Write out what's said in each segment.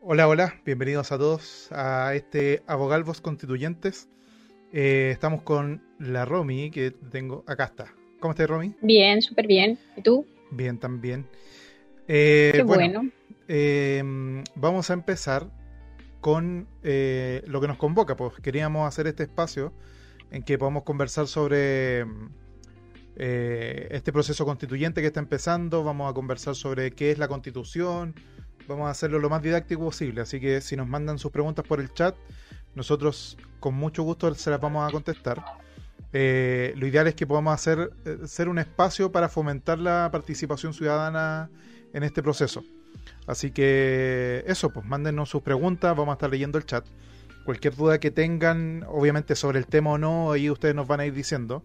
Hola, hola, bienvenidos a todos a este Abogalvos Constituyentes. Eh, estamos con la Romy, que tengo acá está. ¿Cómo estás, Romy? Bien, súper bien. ¿Y tú? Bien, también. Eh, Qué bueno. eh, vamos a empezar con eh, lo que nos convoca, pues queríamos hacer este espacio en que podamos conversar sobre eh, este proceso constituyente que está empezando, vamos a conversar sobre qué es la constitución, vamos a hacerlo lo más didáctico posible, así que si nos mandan sus preguntas por el chat, nosotros con mucho gusto se las vamos a contestar. Eh, lo ideal es que podamos hacer eh, ser un espacio para fomentar la participación ciudadana en este proceso. Así que eso, pues mándenos sus preguntas, vamos a estar leyendo el chat. Cualquier duda que tengan, obviamente sobre el tema o no, ahí ustedes nos van a ir diciendo.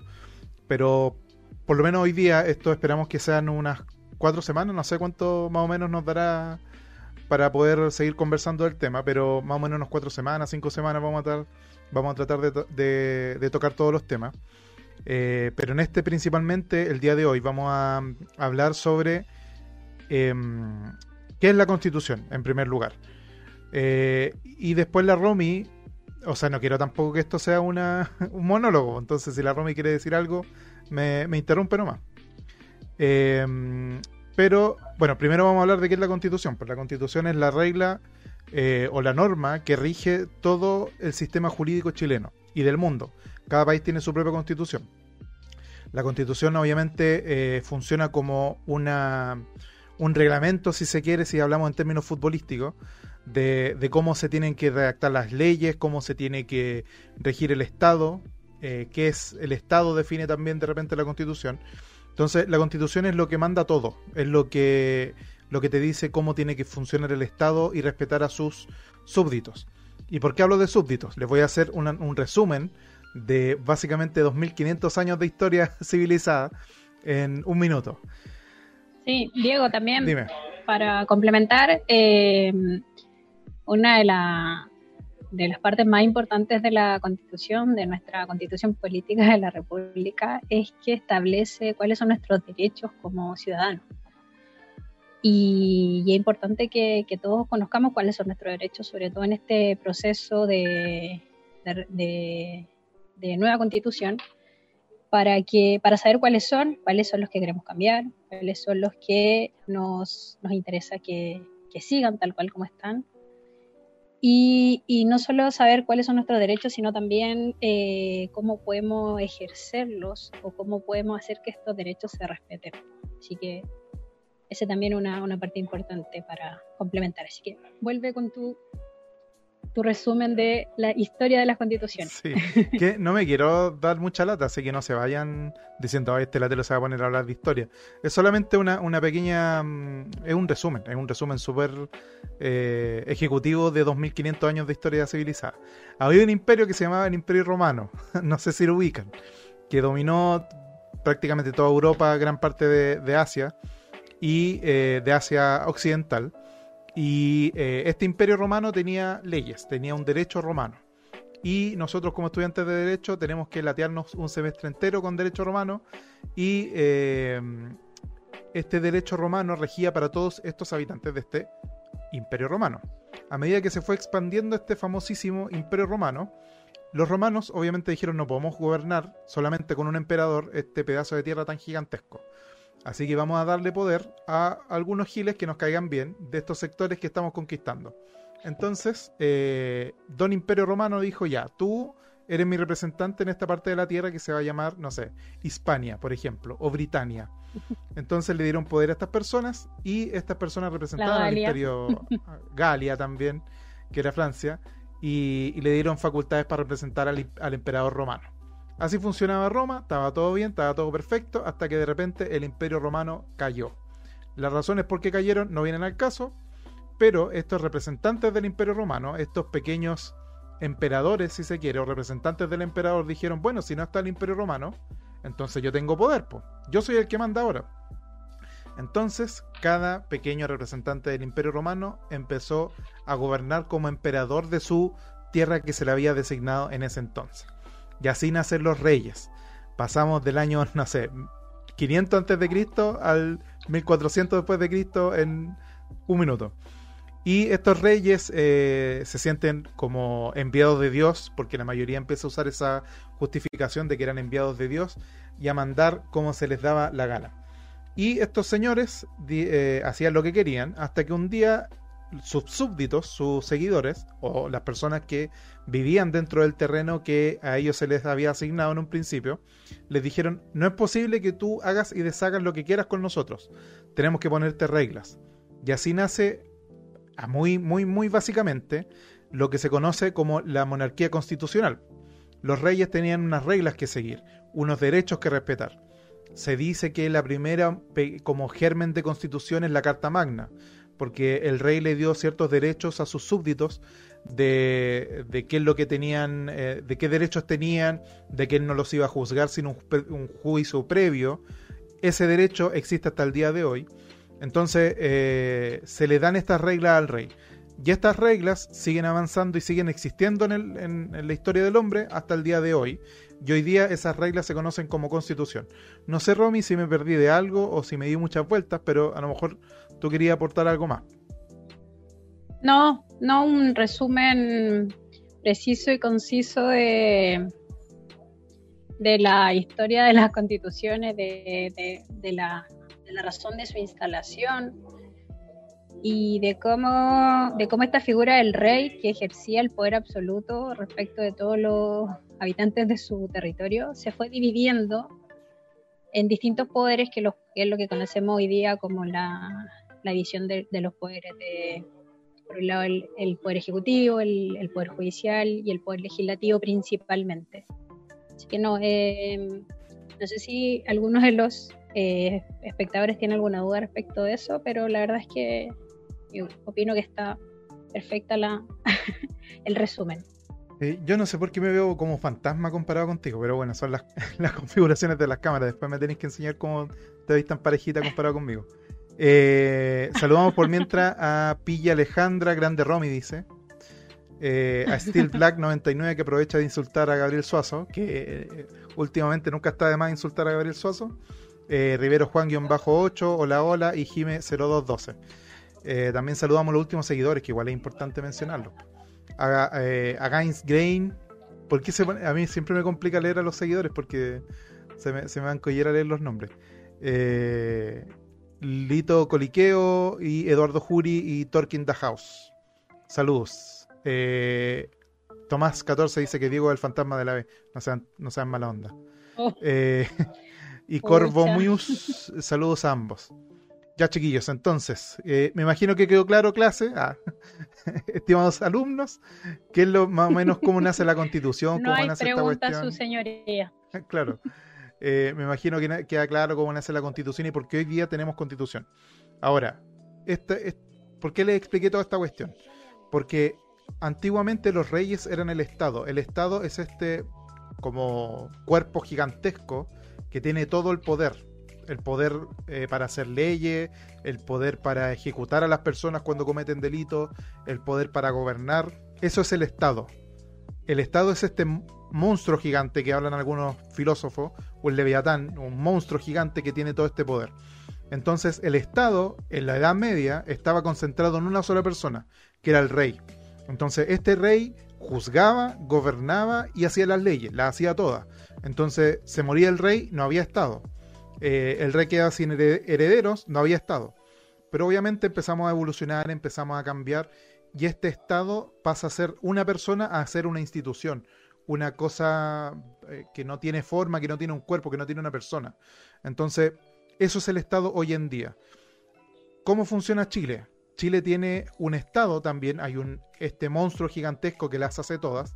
Pero por lo menos hoy día, esto esperamos que sean unas cuatro semanas, no sé cuánto más o menos nos dará para poder seguir conversando del tema, pero más o menos unas cuatro semanas, cinco semanas vamos a, tratar, de, to- de- de tocar todos los temas. Eh, pero en este principalmente, el día de hoy, vamos a, a hablar sobre em, qué es la constitución, en primer lugar. Eh, y después la Romy, o sea, no quiero tampoco que esto sea un monólogo, entonces si la Romy quiere decir algo, me, me interrumpe nomás. Em, pero, bueno, primero vamos a hablar de qué es la constitución. Pues la constitución es la regla eh, o la norma que rige todo el sistema jurídico chileno y del mundo. Cada país tiene su propia constitución. La constitución obviamente eh, funciona como una, un reglamento, si se quiere, si hablamos en términos futbolísticos, de, cómo se tienen que redactar las leyes, cómo se tiene que regir el Estado, eh, qué es el Estado define también de repente la constitución. Entonces, la constitución es lo que manda todo, es lo que, lo que te dice cómo tiene que funcionar el Estado y respetar a sus súbditos. ¿Y por qué hablo de súbditos? Les voy a hacer una- un resumen de básicamente 2500 años de historia civilizada en un minuto. Sí, Diego, también Dime. para complementar, eh, una de, la- de las partes más importantes de la constitución, de nuestra constitución política de la República, es que establece cuáles son nuestros derechos como ciudadanos. Y, y es importante que, que todos conozcamos cuáles son nuestros derechos, sobre todo en este proceso de, de- de- de nueva constitución, para que para saber cuáles son, cuáles son los que queremos cambiar, cuáles son los que nos, nos interesa que, que sigan tal cual como están. Y, y no solo saber cuáles son nuestros derechos, sino también eh, cómo podemos ejercerlos o cómo podemos hacer que estos derechos se respeten. Así que ese también es una, una parte importante para complementar. Así que vuelve con tu, tu resumen de la historia de las constituciones. Sí, que no me quiero dar mucha lata, así que no se vayan diciendo, "Ay, este latero se va a poner a hablar de historia. Es solamente una, una pequeña, mm, es un resumen, es un resumen súper eh, ejecutivo de 2500 años de historia civilizada. Había un imperio que se llamaba el Imperio Romano, no sé si lo ubican, que dominó prácticamente toda Europa, gran parte de, de Asia y eh, de Asia Occidental. Y eh, este imperio romano tenía leyes, tenía un derecho romano. Y nosotros como estudiantes de derecho tenemos que latearnos un semestre entero con derecho romano y eh, este derecho romano regía para todos estos habitantes de este imperio romano. A medida que se fue expandiendo este famosísimo imperio romano, los romanos obviamente dijeron no podemos gobernar solamente con un emperador este pedazo de tierra tan gigantesco. Así que vamos a darle poder a algunos giles que nos caigan bien de estos sectores que estamos conquistando. Entonces, eh, Don Imperio Romano dijo ya, tú eres mi representante en esta parte de la tierra que se va a llamar, no sé, Hispania, por ejemplo, o Britania. Entonces le dieron poder a estas personas y estas personas representaban al imperio Galia también, que era Francia, y, y le dieron facultades para representar al, al emperador romano. Así funcionaba Roma, estaba todo bien, estaba todo perfecto, hasta que de repente el imperio romano cayó. Las razones por qué cayeron no vienen al caso, pero estos representantes del imperio romano, estos pequeños emperadores, si se quiere, o representantes del emperador, dijeron, bueno, si no está el imperio romano, entonces yo tengo poder, pues. Yo soy el que manda ahora. Entonces, cada pequeño representante del imperio romano empezó a gobernar como emperador de su tierra que se le había designado en ese entonces. Y así nacen los reyes. Pasamos del año, no sé, 500 antes de Cristo al 1400 después de Cristo en un minuto. Y estos reyes eh, se sienten como enviados de Dios, porque la mayoría empieza a usar esa justificación de que eran enviados de Dios y a mandar como se les daba la gana. Y estos señores eh, hacían lo que querían, hasta que un día sus súbditos, sus seguidores, o las personas que vivían dentro del terreno que a ellos se les había asignado en un principio, les dijeron, no es posible que tú hagas y deshagas lo que quieras con nosotros, tenemos que ponerte reglas. Y así nace, a muy, muy, muy básicamente, lo que se conoce como la monarquía constitucional. Los reyes tenían unas reglas que seguir, unos derechos que respetar. Se dice que la primera como germen de constitución es la Carta Magna, porque el rey le dio ciertos derechos a sus súbditos de, qué es lo que tenían, eh, de qué derechos tenían, de que él no los iba a juzgar sin un, juicio previo. Ese derecho existe hasta el día de hoy. Entonces eh, se le dan estas reglas al rey. Y estas reglas siguen avanzando y siguen existiendo en, en, la historia del hombre hasta el día de hoy. Y hoy día esas reglas se conocen como constitución. No sé, Romy, si me perdí de algo o si me di muchas vueltas, pero a lo mejor tú querías aportar algo más. No, no un resumen preciso y conciso de, de la historia de las constituciones, de, la, de la razón de su instalación y de cómo, de cómo esta figura del rey que ejercía el poder absoluto respecto de todos los habitantes de su territorio se fue dividiendo en distintos poderes que, los, que es lo que conocemos hoy día como la, la división de, los poderes de, por un lado, el, poder ejecutivo, el, poder judicial y el poder legislativo principalmente. Así que no, eh, no sé si algunos de los eh, espectadores tienen alguna duda respecto de eso, pero la verdad es que yo opino que está perfecta la, el resumen. yo no sé por qué me veo como fantasma comparado contigo, pero bueno, son las, las configuraciones de las cámaras. Después me tenéis que enseñar cómo te veis tan parejita comparado conmigo. Eh, saludamos por mientras a Pilla Alejandra, Grande Romy, dice. Eh, a Steel Black 99 que aprovecha de insultar a Gabriel Suazo, que eh, últimamente nunca está de más insultar a Gabriel Suazo. Rivero Juan-8, hola hola, y Jime 0212. también saludamos a los últimos seguidores, que igual es importante mencionarlo. A, a Grain, porque a mí siempre me complica leer a los seguidores porque se me, se me a leer los nombres. Eh, Lito Coliqueo y Eduardo Juri y Torkin the House. Saludos. Eh, Tomás 14 dice que Diego es el fantasma de la B. No sean, no sean mala onda. Oh. Eh, y Corvo Muse, saludos a ambos. Ya chiquillos, entonces, eh, me imagino que quedó claro clase, ah, estimados alumnos, qué es lo más o menos cómo nace la constitución, no cómo hay nace pregunta esta su señoría. claro. Eh, me imagino que queda claro cómo nace la constitución y por qué hoy día tenemos constitución. Ahora, ¿por qué les expliqué toda esta cuestión? Porque antiguamente los reyes eran el Estado. El Estado es este como cuerpo gigantesco que tiene todo el poder. El poder eh, para hacer leyes, el poder para ejecutar a las personas cuando cometen delitos, el poder para gobernar. Eso es el Estado. El Estado es este monstruo gigante que hablan algunos filósofos, o el Leviatán, un monstruo gigante que tiene todo este poder. Entonces el Estado, en la Edad Media, estaba concentrado en una sola persona, que era el rey. Entonces este rey juzgaba, gobernaba y hacía las leyes, las hacía todas. Entonces se moría el rey, no había Estado. Eh, el rey quedaba sin herederos, no había Estado. Pero obviamente empezamos a evolucionar, empezamos a cambiar y este Estado pasa a ser una persona a ser una institución, una cosa eh, que no tiene forma, que no tiene un cuerpo, que no tiene una persona. Entonces, eso es el Estado hoy en día. ¿Cómo funciona Chile? Chile tiene un Estado también, hay un este monstruo gigantesco que las hace todas,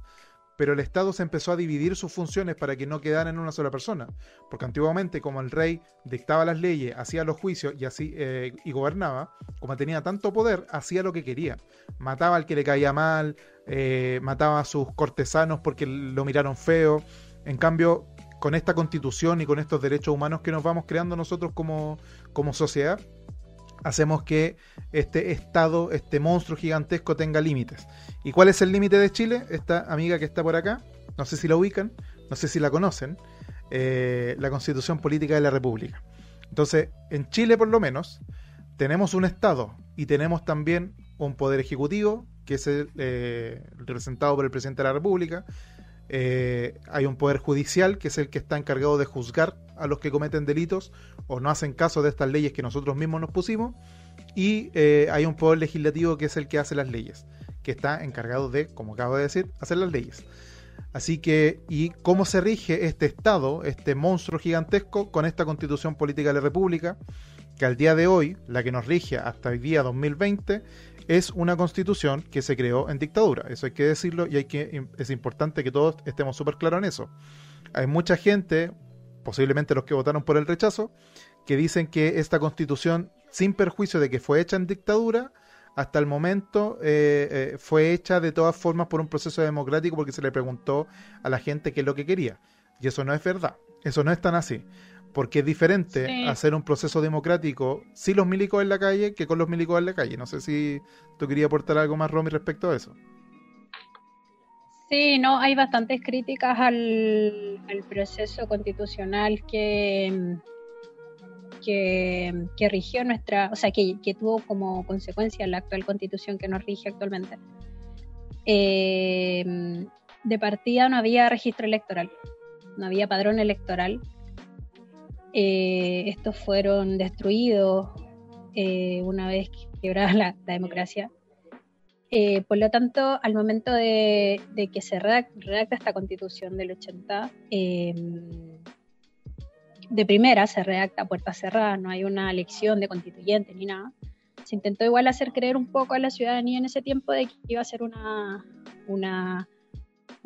pero el Estado se empezó a dividir sus funciones para que no quedaran en una sola persona. Porque antiguamente, como el rey dictaba las leyes, hacía los juicios y así eh, y gobernaba, como tenía tanto poder, hacía lo que quería. Mataba al que le caía mal, eh, mataba a sus cortesanos porque lo miraron feo. En cambio, con esta constitución y con estos derechos humanos que nos vamos creando nosotros como, como sociedad, hacemos que este Estado, este monstruo gigantesco tenga límites. ¿Y cuál es el límite de Chile? Esta amiga que está por acá, no sé si la ubican, no sé si la conocen, eh, la Constitución Política de la República. Entonces, en Chile por lo menos, tenemos un Estado y tenemos también un poder ejecutivo, que es el, eh, representado por el presidente de la República. Eh, hay un poder judicial, que es el que está encargado de juzgar a los que cometen delitos o no hacen caso de estas leyes que nosotros mismos nos pusimos. Y eh, hay un poder legislativo, que es el que hace las leyes, que está encargado de, como acabo de decir, hacer las leyes. Así que, ¿y cómo se rige este Estado, este monstruo gigantesco, con esta constitución política de la República? Que al día de hoy, la que nos rige hasta el día 2020, es una constitución que se creó en dictadura. Eso hay que decirlo y hay que, es importante que todos estemos súper claros en eso. Hay mucha gente, posiblemente los que votaron por el rechazo, que dicen que esta constitución, sin perjuicio de que fue hecha en dictadura, hasta el momento eh, eh, fue hecha de todas formas por un proceso democrático porque se le preguntó a la gente qué es lo que quería. Y eso no es verdad. Eso no es tan así porque es diferente hacer un proceso democrático sin los milicos en la calle que con los milicos en la calle. No sé si tú querías aportar algo más, Romy, respecto a eso. Sí, no, hay bastantes críticas al, proceso constitucional que, que, rigió nuestra, o sea, que, tuvo como consecuencia la actual constitución que nos rige actualmente. Eh, de partida no había registro electoral, no había padrón electoral eh, estos fueron destruidos eh, una vez quebrada la, democracia. Eh, por lo tanto, al momento de, que se redacta, esta constitución del 80, em, de primera se redacta puerta cerrada, no hay una elección de constituyente ni nada. Se intentó igual hacer creer un poco a la ciudadanía en ese tiempo de que iba a ser una,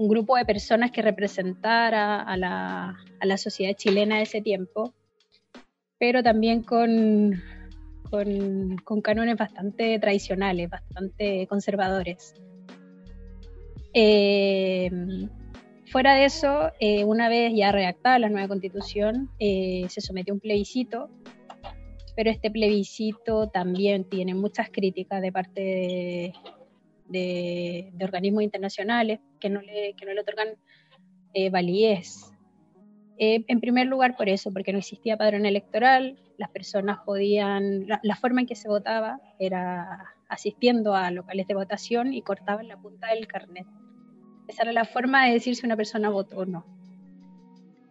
un grupo de personas que representara a la, a la sociedad chilena de ese tiempo pero también con, con, cánones bastante tradicionales, bastante conservadores. Eh, fuera de eso, eh, una vez ya redactada la nueva constitución, eh, se sometió a un plebiscito, pero este plebiscito también tiene muchas críticas de parte de, organismos internacionales que no le, que no le otorgan validez eh, en primer lugar por eso, porque no existía padrón electoral, las personas podían, la, forma en que se votaba era asistiendo a locales de votación y cortaban la punta del carnet. Esa era la forma de decir si una persona votó o no.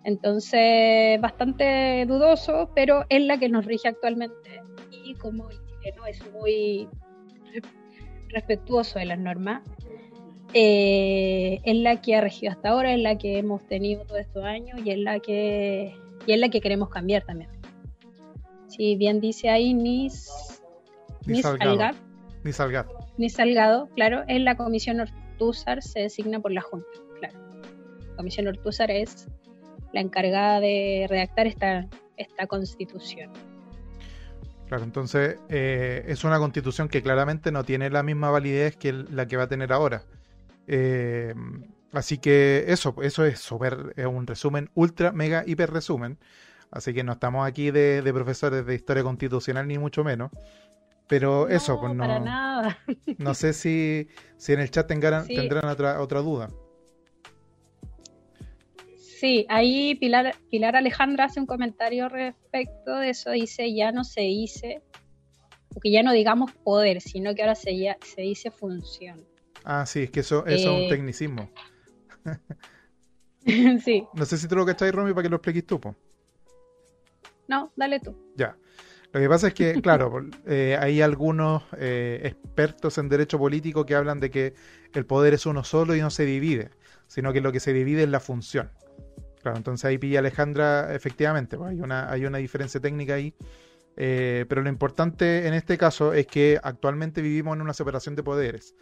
Entonces, bastante dudoso, pero es la que nos rige actualmente. Y como el chileno es muy respetuoso de las normas, eh, es la que ha regido hasta ahora, es la que hemos tenido todos estos años y es la que, y es la que queremos cambiar también. Si bien dice ahí Nis, ni Salgado, ni Salgado. Ni Salgado, claro, es la Comisión Ortúzar, se designa por la Junta, claro. La Comisión Ortúzar es la encargada de redactar esta, esta constitución. Claro, entonces eh, es una constitución que claramente no tiene la misma validez que la que va a tener ahora. Eh, así que eso, eso es super, un resumen ultra, mega, hiper resumen. Así que no estamos aquí de, profesores de historia constitucional ni mucho menos. Pero eso, pues no. No sé si, si en el chat tendrán otra, otra duda. Sí, ahí Pilar, Pilar Alejandra hace un comentario respecto de eso. Dice: Ya no se dice, porque ya no digamos poder, sino que ahora se, ya, se dice función. Ah, sí, es que eso, es un eh, tecnicismo. sí. No sé si tú lo cacháis, Romy, para que lo expliques tú, No, dale tú. Ya. Lo que pasa es que, claro, eh, hay algunos eh, expertos en derecho político que hablan de que el poder es uno solo y no se divide, sino que lo que se divide es la función. Claro, entonces ahí pilla Alejandra, efectivamente, pues hay, una, hay una diferencia técnica ahí. pero lo importante en este caso es que actualmente vivimos en una separación de poderes.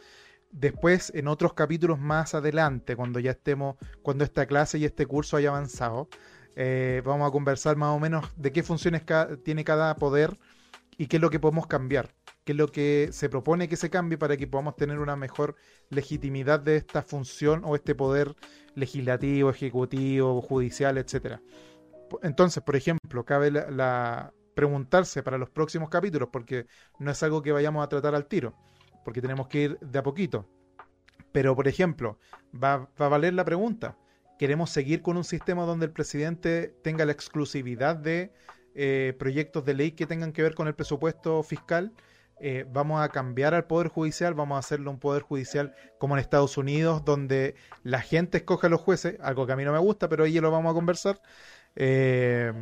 Después, en otros capítulos más adelante, cuando ya estemos, cuando esta clase y este curso haya avanzado, eh, vamos a conversar más o menos de qué funciones tiene cada poder y qué es lo que podemos cambiar, qué es lo que se propone que se cambie para que podamos tener una mejor legitimidad de esta función o este poder legislativo, ejecutivo, judicial, etcétera. Entonces, por ejemplo, cabe la preguntarse para los próximos capítulos, porque no es algo que vayamos a tratar al tiro porque tenemos que ir de a poquito. Pero, por ejemplo, va, a valer la pregunta. ¿Queremos seguir con un sistema donde el presidente tenga la exclusividad de eh, proyectos de ley que tengan que ver con el presupuesto fiscal? Eh, vamos a cambiar al Poder Judicial, vamos a hacerlo un Poder Judicial como en Estados Unidos, donde la gente escoge a los jueces, algo que a mí no me gusta, pero ahí lo vamos a conversar. Eh,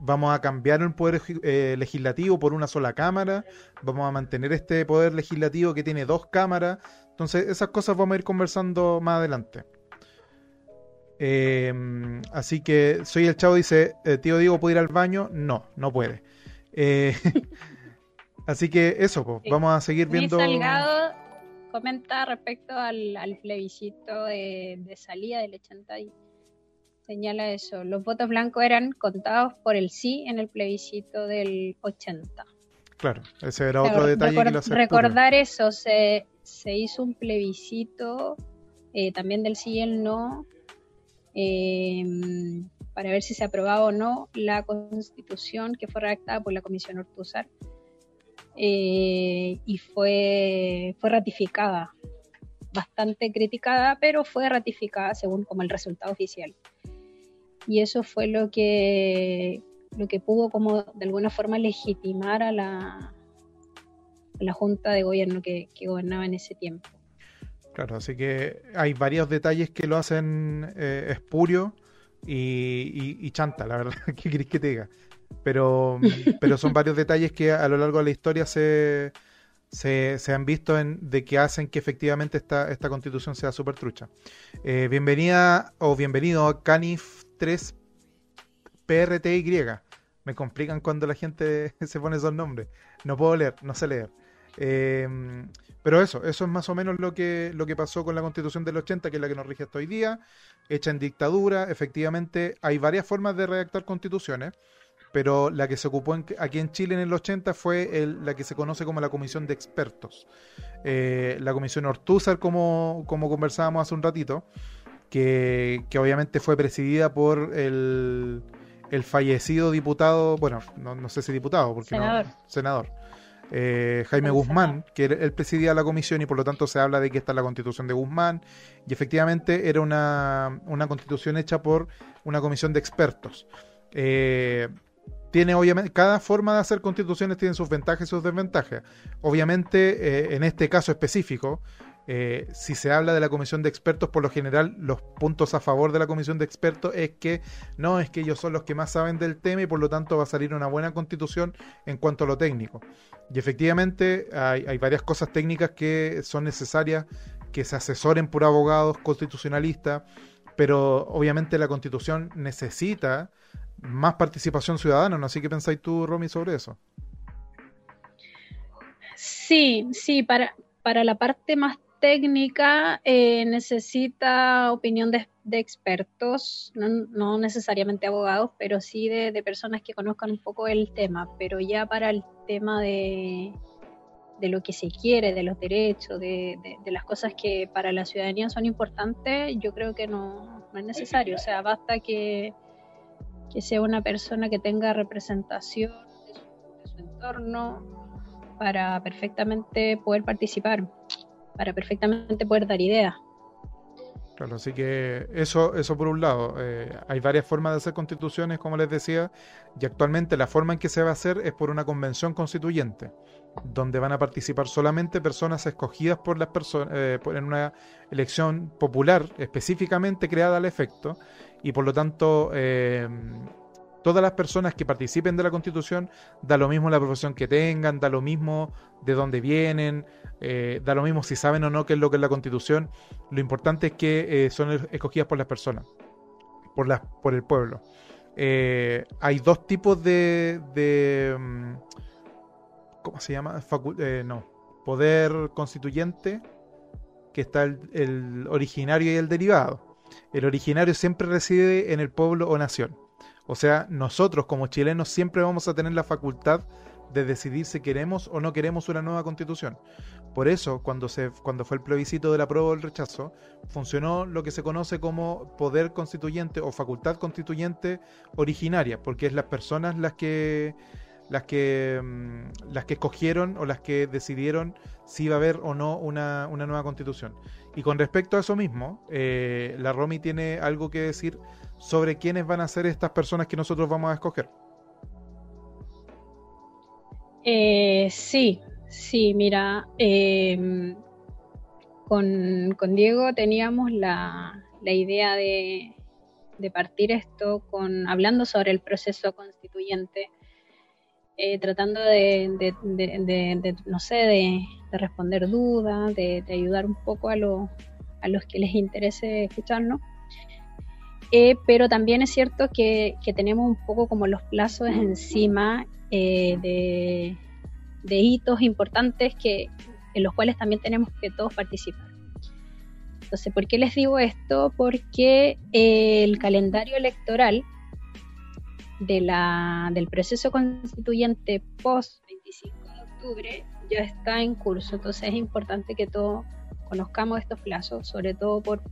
vamos a cambiar el Poder eh, Legislativo por una sola Cámara, vamos a mantener este Poder Legislativo que tiene dos cámaras. Entonces, esas cosas vamos a ir conversando más adelante. así que soy el chavo, dice, tío Diego, ¿puede ir al baño? No, no puede. Así que eso, vamos a seguir viendo. Salgado comenta respecto al, plebiscito de, salida del 80 y señala eso. Los votos blancos eran contados por el sí en el plebiscito del 80. Claro, ese era otro detalle que lo Recordar eso, se, se, hizo un plebiscito eh, también del sí y el no eh, para ver si se aprobaba o no la constitución que fue redactada por la Comisión Ortúzar eh, y fue, fue ratificada, bastante criticada, pero fue ratificada según como el resultado oficial. Y eso fue lo que, lo que pudo como de alguna forma legitimar a la, la junta de gobierno que, gobernaba en ese tiempo. Claro, así que hay varios detalles que lo hacen eh, espurio y, y, chanta, la verdad. ¿Qué querés que te diga? Pero, pero son varios detalles que a lo largo de la historia se, se, han visto en, de que hacen que efectivamente esta, esta constitución sea súper trucha. Eh, bienvenida o bienvenido a Canif 3 PRTY. Me complican cuando la gente se pone esos nombres. No puedo leer, no sé leer. Em, pero eso, eso es más o menos lo que, lo que pasó con la constitución del 80, que es la que nos rige hasta hoy día, hecha en dictadura. Efectivamente, hay varias formas de redactar constituciones pero la que se ocupó aquí en Chile en el 80 fue la que se conoce como la Comisión de Expertos. Eh, la Comisión Ortúzar, como, como conversábamos hace un ratito, que, obviamente fue presidida por el, fallecido diputado, bueno, no, sé si diputado, porque senador. no, senador. Eh, Jaime Guzmán, que él presidía la comisión y por lo tanto se habla de que está la constitución de Guzmán y efectivamente era una, una constitución hecha por una comisión de expertos. Eh, tiene obviamente, cada forma de hacer constituciones tiene sus ventajas y sus desventajas. Obviamente, eh, en este caso específico, eh, si se habla de la comisión de expertos, por lo general, los puntos a favor de la comisión de expertos es que no, es que ellos son los que más saben del tema y por lo tanto va a salir una buena constitución en cuanto a lo técnico. Y efectivamente, hay, hay varias cosas técnicas que son necesarias que se asesoren por abogados constitucionalistas, pero obviamente la constitución necesita más participación ciudadana, ¿no? Así que pensáis tú, Romy, sobre eso. Sí, sí, para, para la parte más técnica eh, necesita opinión de, expertos, no, necesariamente abogados, pero sí de, personas que conozcan un poco el tema, pero ya para el tema de, de lo que se quiere, de los derechos, de, de, las cosas que para la ciudadanía son importantes, yo creo que no, no es necesario, o sea, basta que que sea una persona que tenga representación de su, entorno para perfectamente poder participar, para perfectamente poder dar ideas. Claro, así que eso, eso por un lado. Eh, hay varias formas de hacer constituciones, como les decía, y actualmente la forma en que se va a hacer es por una convención constituyente, donde van a participar solamente personas escogidas por las personas eh, en una elección popular específicamente creada al efecto, y por lo tanto eh, todas las personas que participen de la constitución, da lo mismo la profesión que tengan, da lo mismo de dónde vienen, eh, da lo mismo si saben o no qué es lo que es la constitución, lo importante es que eh, son escogidas por las personas, por, las, por el pueblo. hay dos tipos de, de mm, ¿cómo se llama? no, poder constituyente, que está el originario y el derivado el originario siempre reside en el pueblo o nación. O sea, nosotros como chilenos siempre vamos a tener la facultad de decidir si queremos o no queremos una nueva constitución. Por eso, cuando, se, cuando fue el plebiscito del apruebo o el rechazo, funcionó lo que se conoce como poder constituyente o facultad constituyente originaria, porque es las personas las que las que, mm, las que escogieron o las que decidieron si iba a haber o no una, nueva constitución. Y con respecto a eso mismo, eh, la Romy tiene algo que decir sobre quiénes van a ser estas personas que nosotros vamos a escoger. Eh, sí, Sí, mira, em, con, Diego teníamos la, idea de, partir esto con hablando sobre el proceso constituyente, eh, tratando de, no sé, de, responder dudas, de, ayudar un poco a, a los que les interese escucharnos. Eh, pero también es cierto que, tenemos un poco como los plazos encima eh, de, hitos importantes que, en los cuales también tenemos que todos participar. Entonces, ¿por qué les digo esto? Porque eh, el calendario electoral de la, del proceso constituyente post 25 de octubre ya está en curso. Entonces es importante que todos conozcamos estos plazos, sobre todo por,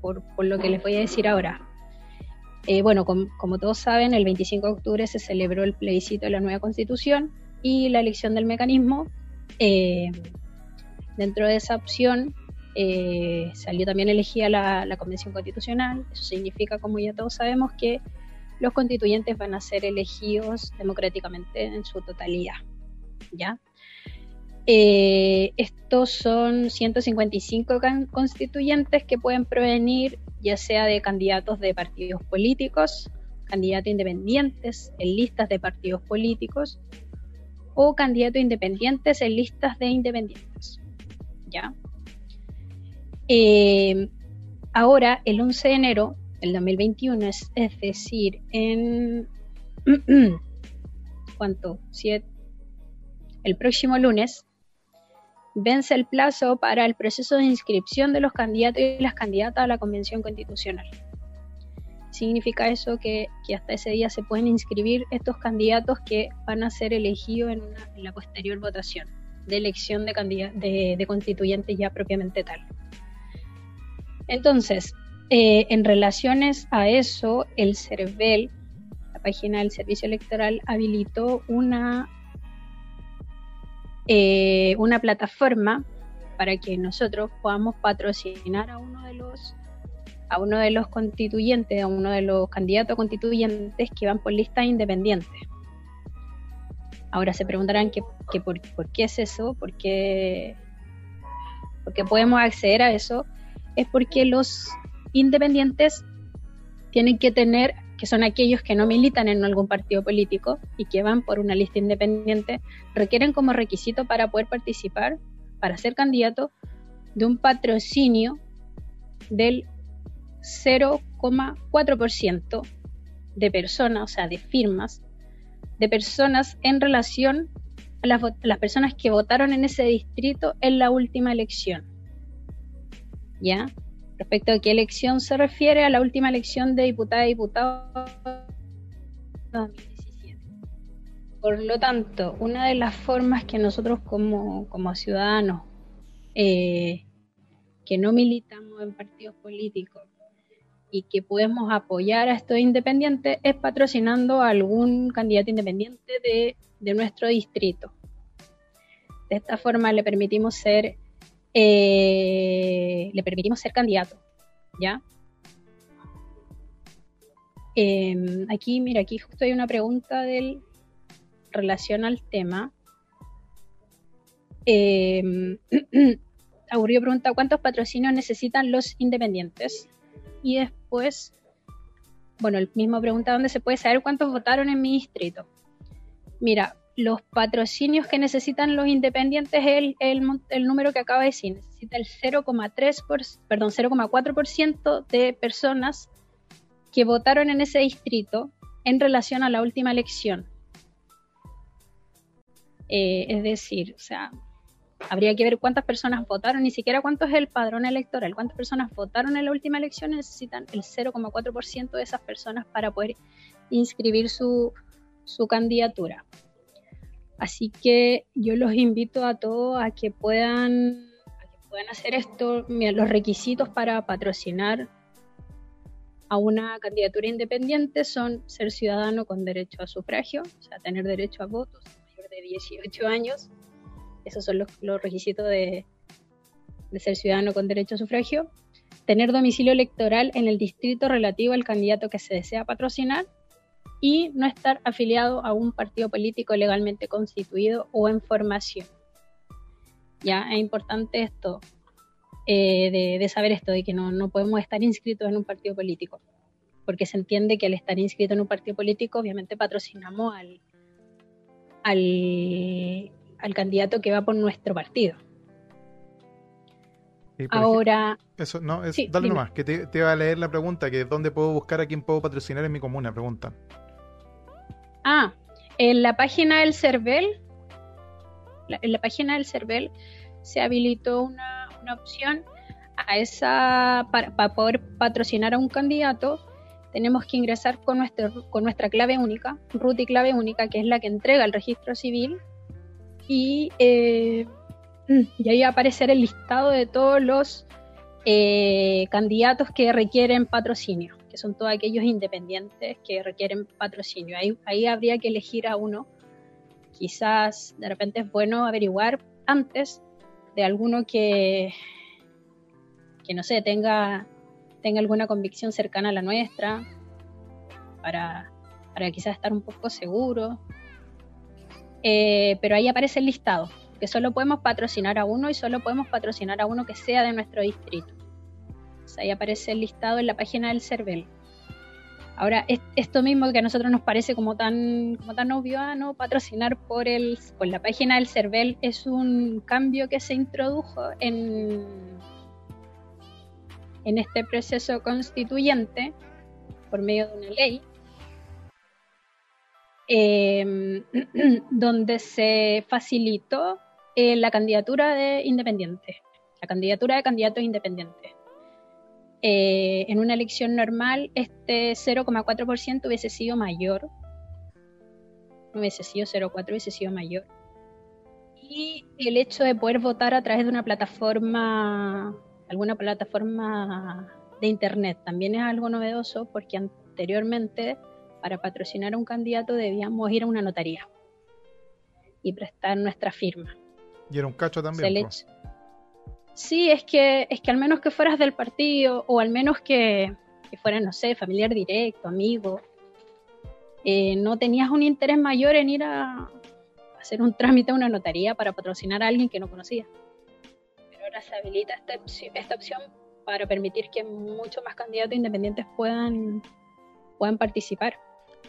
por, por lo que les voy a decir ahora. Eh, bueno, como todos saben, el 25 de octubre se celebró el plebiscito de la nueva constitución y la elección del mecanismo. Eh, dentro de esa opción eh, salió también elegida la, la, Convención Constitucional. Eso significa, como ya todos sabemos, que los constituyentes van a ser elegidos democráticamente en su totalidad. ¿Ya? Eh, estos son 155 constituyentes que pueden provenir ya sea de candidatos de partidos políticos, candidatos independientes en listas de partidos políticos o candidatos independientes en listas de independientes. ¿Ya? Eh, ahora, el 11 de enero del 2021, es, decir, en... ¿Cuánto? Siete, el próximo lunes vence el plazo para el proceso de inscripción de los candidatos y las candidatas a la Convención Constitucional. Significa eso que, hasta ese día se pueden inscribir estos candidatos que van a ser elegidos en, la posterior votación de elección de, de, constituyentes ya propiamente tal. Entonces, eh, en relaciones a eso, el CERVEL, la página del Servicio Electoral, habilitó una eh, una plataforma para que nosotros podamos patrocinar a uno de los a uno de los constituyentes, a uno de los candidatos constituyentes que van por lista independiente. Ahora se preguntarán que, por, qué es eso, por qué, porque podemos acceder a eso. Es porque los independientes tienen que tener que son aquellos que no militan en algún partido político y que van por una lista independiente, requieren como requisito para poder participar, para ser candidato, de un patrocinio del 0,4% de personas, o sea, de firmas, de personas en relación a las, las, personas que votaron en ese distrito en la última elección. ¿Ya? Respecto a qué elección se refiere, a la última elección de diputada y diputado 2017. Por lo tanto, una de las formas que nosotros como, ciudadanos eh, que no militamos en partidos políticos y que podemos apoyar a estos independientes es patrocinando a algún candidato independiente de, de nuestro distrito. De esta forma le permitimos ser eh, le permitimos ser candidato, ¿ya? Em, aquí, mira, aquí justo hay una pregunta del relación al tema. Eh, pregunta cuántos patrocinios necesitan los independientes. Y después, bueno, el mismo pregunta dónde se puede saber cuántos votaron en mi distrito. Mira, los patrocinios que necesitan los independientes es el, número que acaba de decir. Necesita el 0,3%, perdón, 0,4% de personas que votaron en ese distrito en relación a la última elección. Eh, es decir, o sea, habría que ver cuántas personas votaron, ni siquiera cuánto es el padrón electoral, cuántas personas votaron en la última elección necesitan el 0,4% de esas personas para poder inscribir su, su candidatura. Así que yo los invito a todos a que puedan, hacer esto. los requisitos para patrocinar a una candidatura independiente son ser ciudadano con derecho a sufragio, o sea, tener derecho a votos, mayor de 18 años. Esos son los, requisitos de, de ser ciudadano con derecho a sufragio. Tener domicilio electoral en el distrito relativo al candidato que se desea patrocinar y no estar afiliado a un partido político legalmente constituido o en formación. Ya es importante esto, eh, de, saber esto, de que no, no podemos estar inscritos en un partido político, porque se entiende que al estar inscrito en un partido político, obviamente patrocinamos al, al, al candidato que va por nuestro partido. Ahora. eso, no, es, dale nomás, que te, te, va a leer la pregunta, que dónde puedo buscar a quién puedo patrocinar en mi comuna, pregunta. Ah, en la página del CERVEL, en la página del CERVEL se habilitó una, una opción a esa para, poder patrocinar a un candidato tenemos que ingresar con, nuestro, con nuestra clave única, root y clave única, que es la que entrega el registro civil, y eh, Mm, ahí va a aparecer el listado de todos los eh, candidatos que requieren patrocinio, son todos aquellos independientes que requieren patrocinio. Ahí, ahí habría que elegir a uno. Quizás de repente es bueno averiguar antes de alguno que, que no sé, tenga, tenga alguna convicción cercana a la nuestra, para, para quizás estar un poco seguro. Eh, pero ahí aparece el listado que solo podemos patrocinar a uno y solo podemos patrocinar a uno que sea de nuestro distrito. Ahí aparece el listado en la página del CERVEL. Ahora, esto mismo que a nosotros nos parece como tan, como tan obvio, ah, ¿no? patrocinar por, el, por la página del CERVEL es un cambio que se introdujo en, en este proceso constituyente por medio de una ley eh, donde se facilitó eh, la candidatura de independientes, la candidatura de candidatos independientes. Eh, en una elección normal, este 0,4% hubiese sido mayor. No hubiese sido 0,4, hubiese sido mayor. Y el hecho de poder votar a través de una plataforma, alguna plataforma de internet, también es algo novedoso porque anteriormente para patrocinar a un candidato debíamos ir a una notaría y prestar nuestra firma. Y era un cacho también. Sí, es que, es que al menos que fueras del partido, o al menos que, que fueras, no sé, familiar directo, amigo, eh, no tenías un interés mayor en ir a hacer un trámite a una notaría para patrocinar a alguien que no conocía. Pero ahora se habilita esta, esta opción para permitir que muchos más candidatos independientes puedan, puedan participar.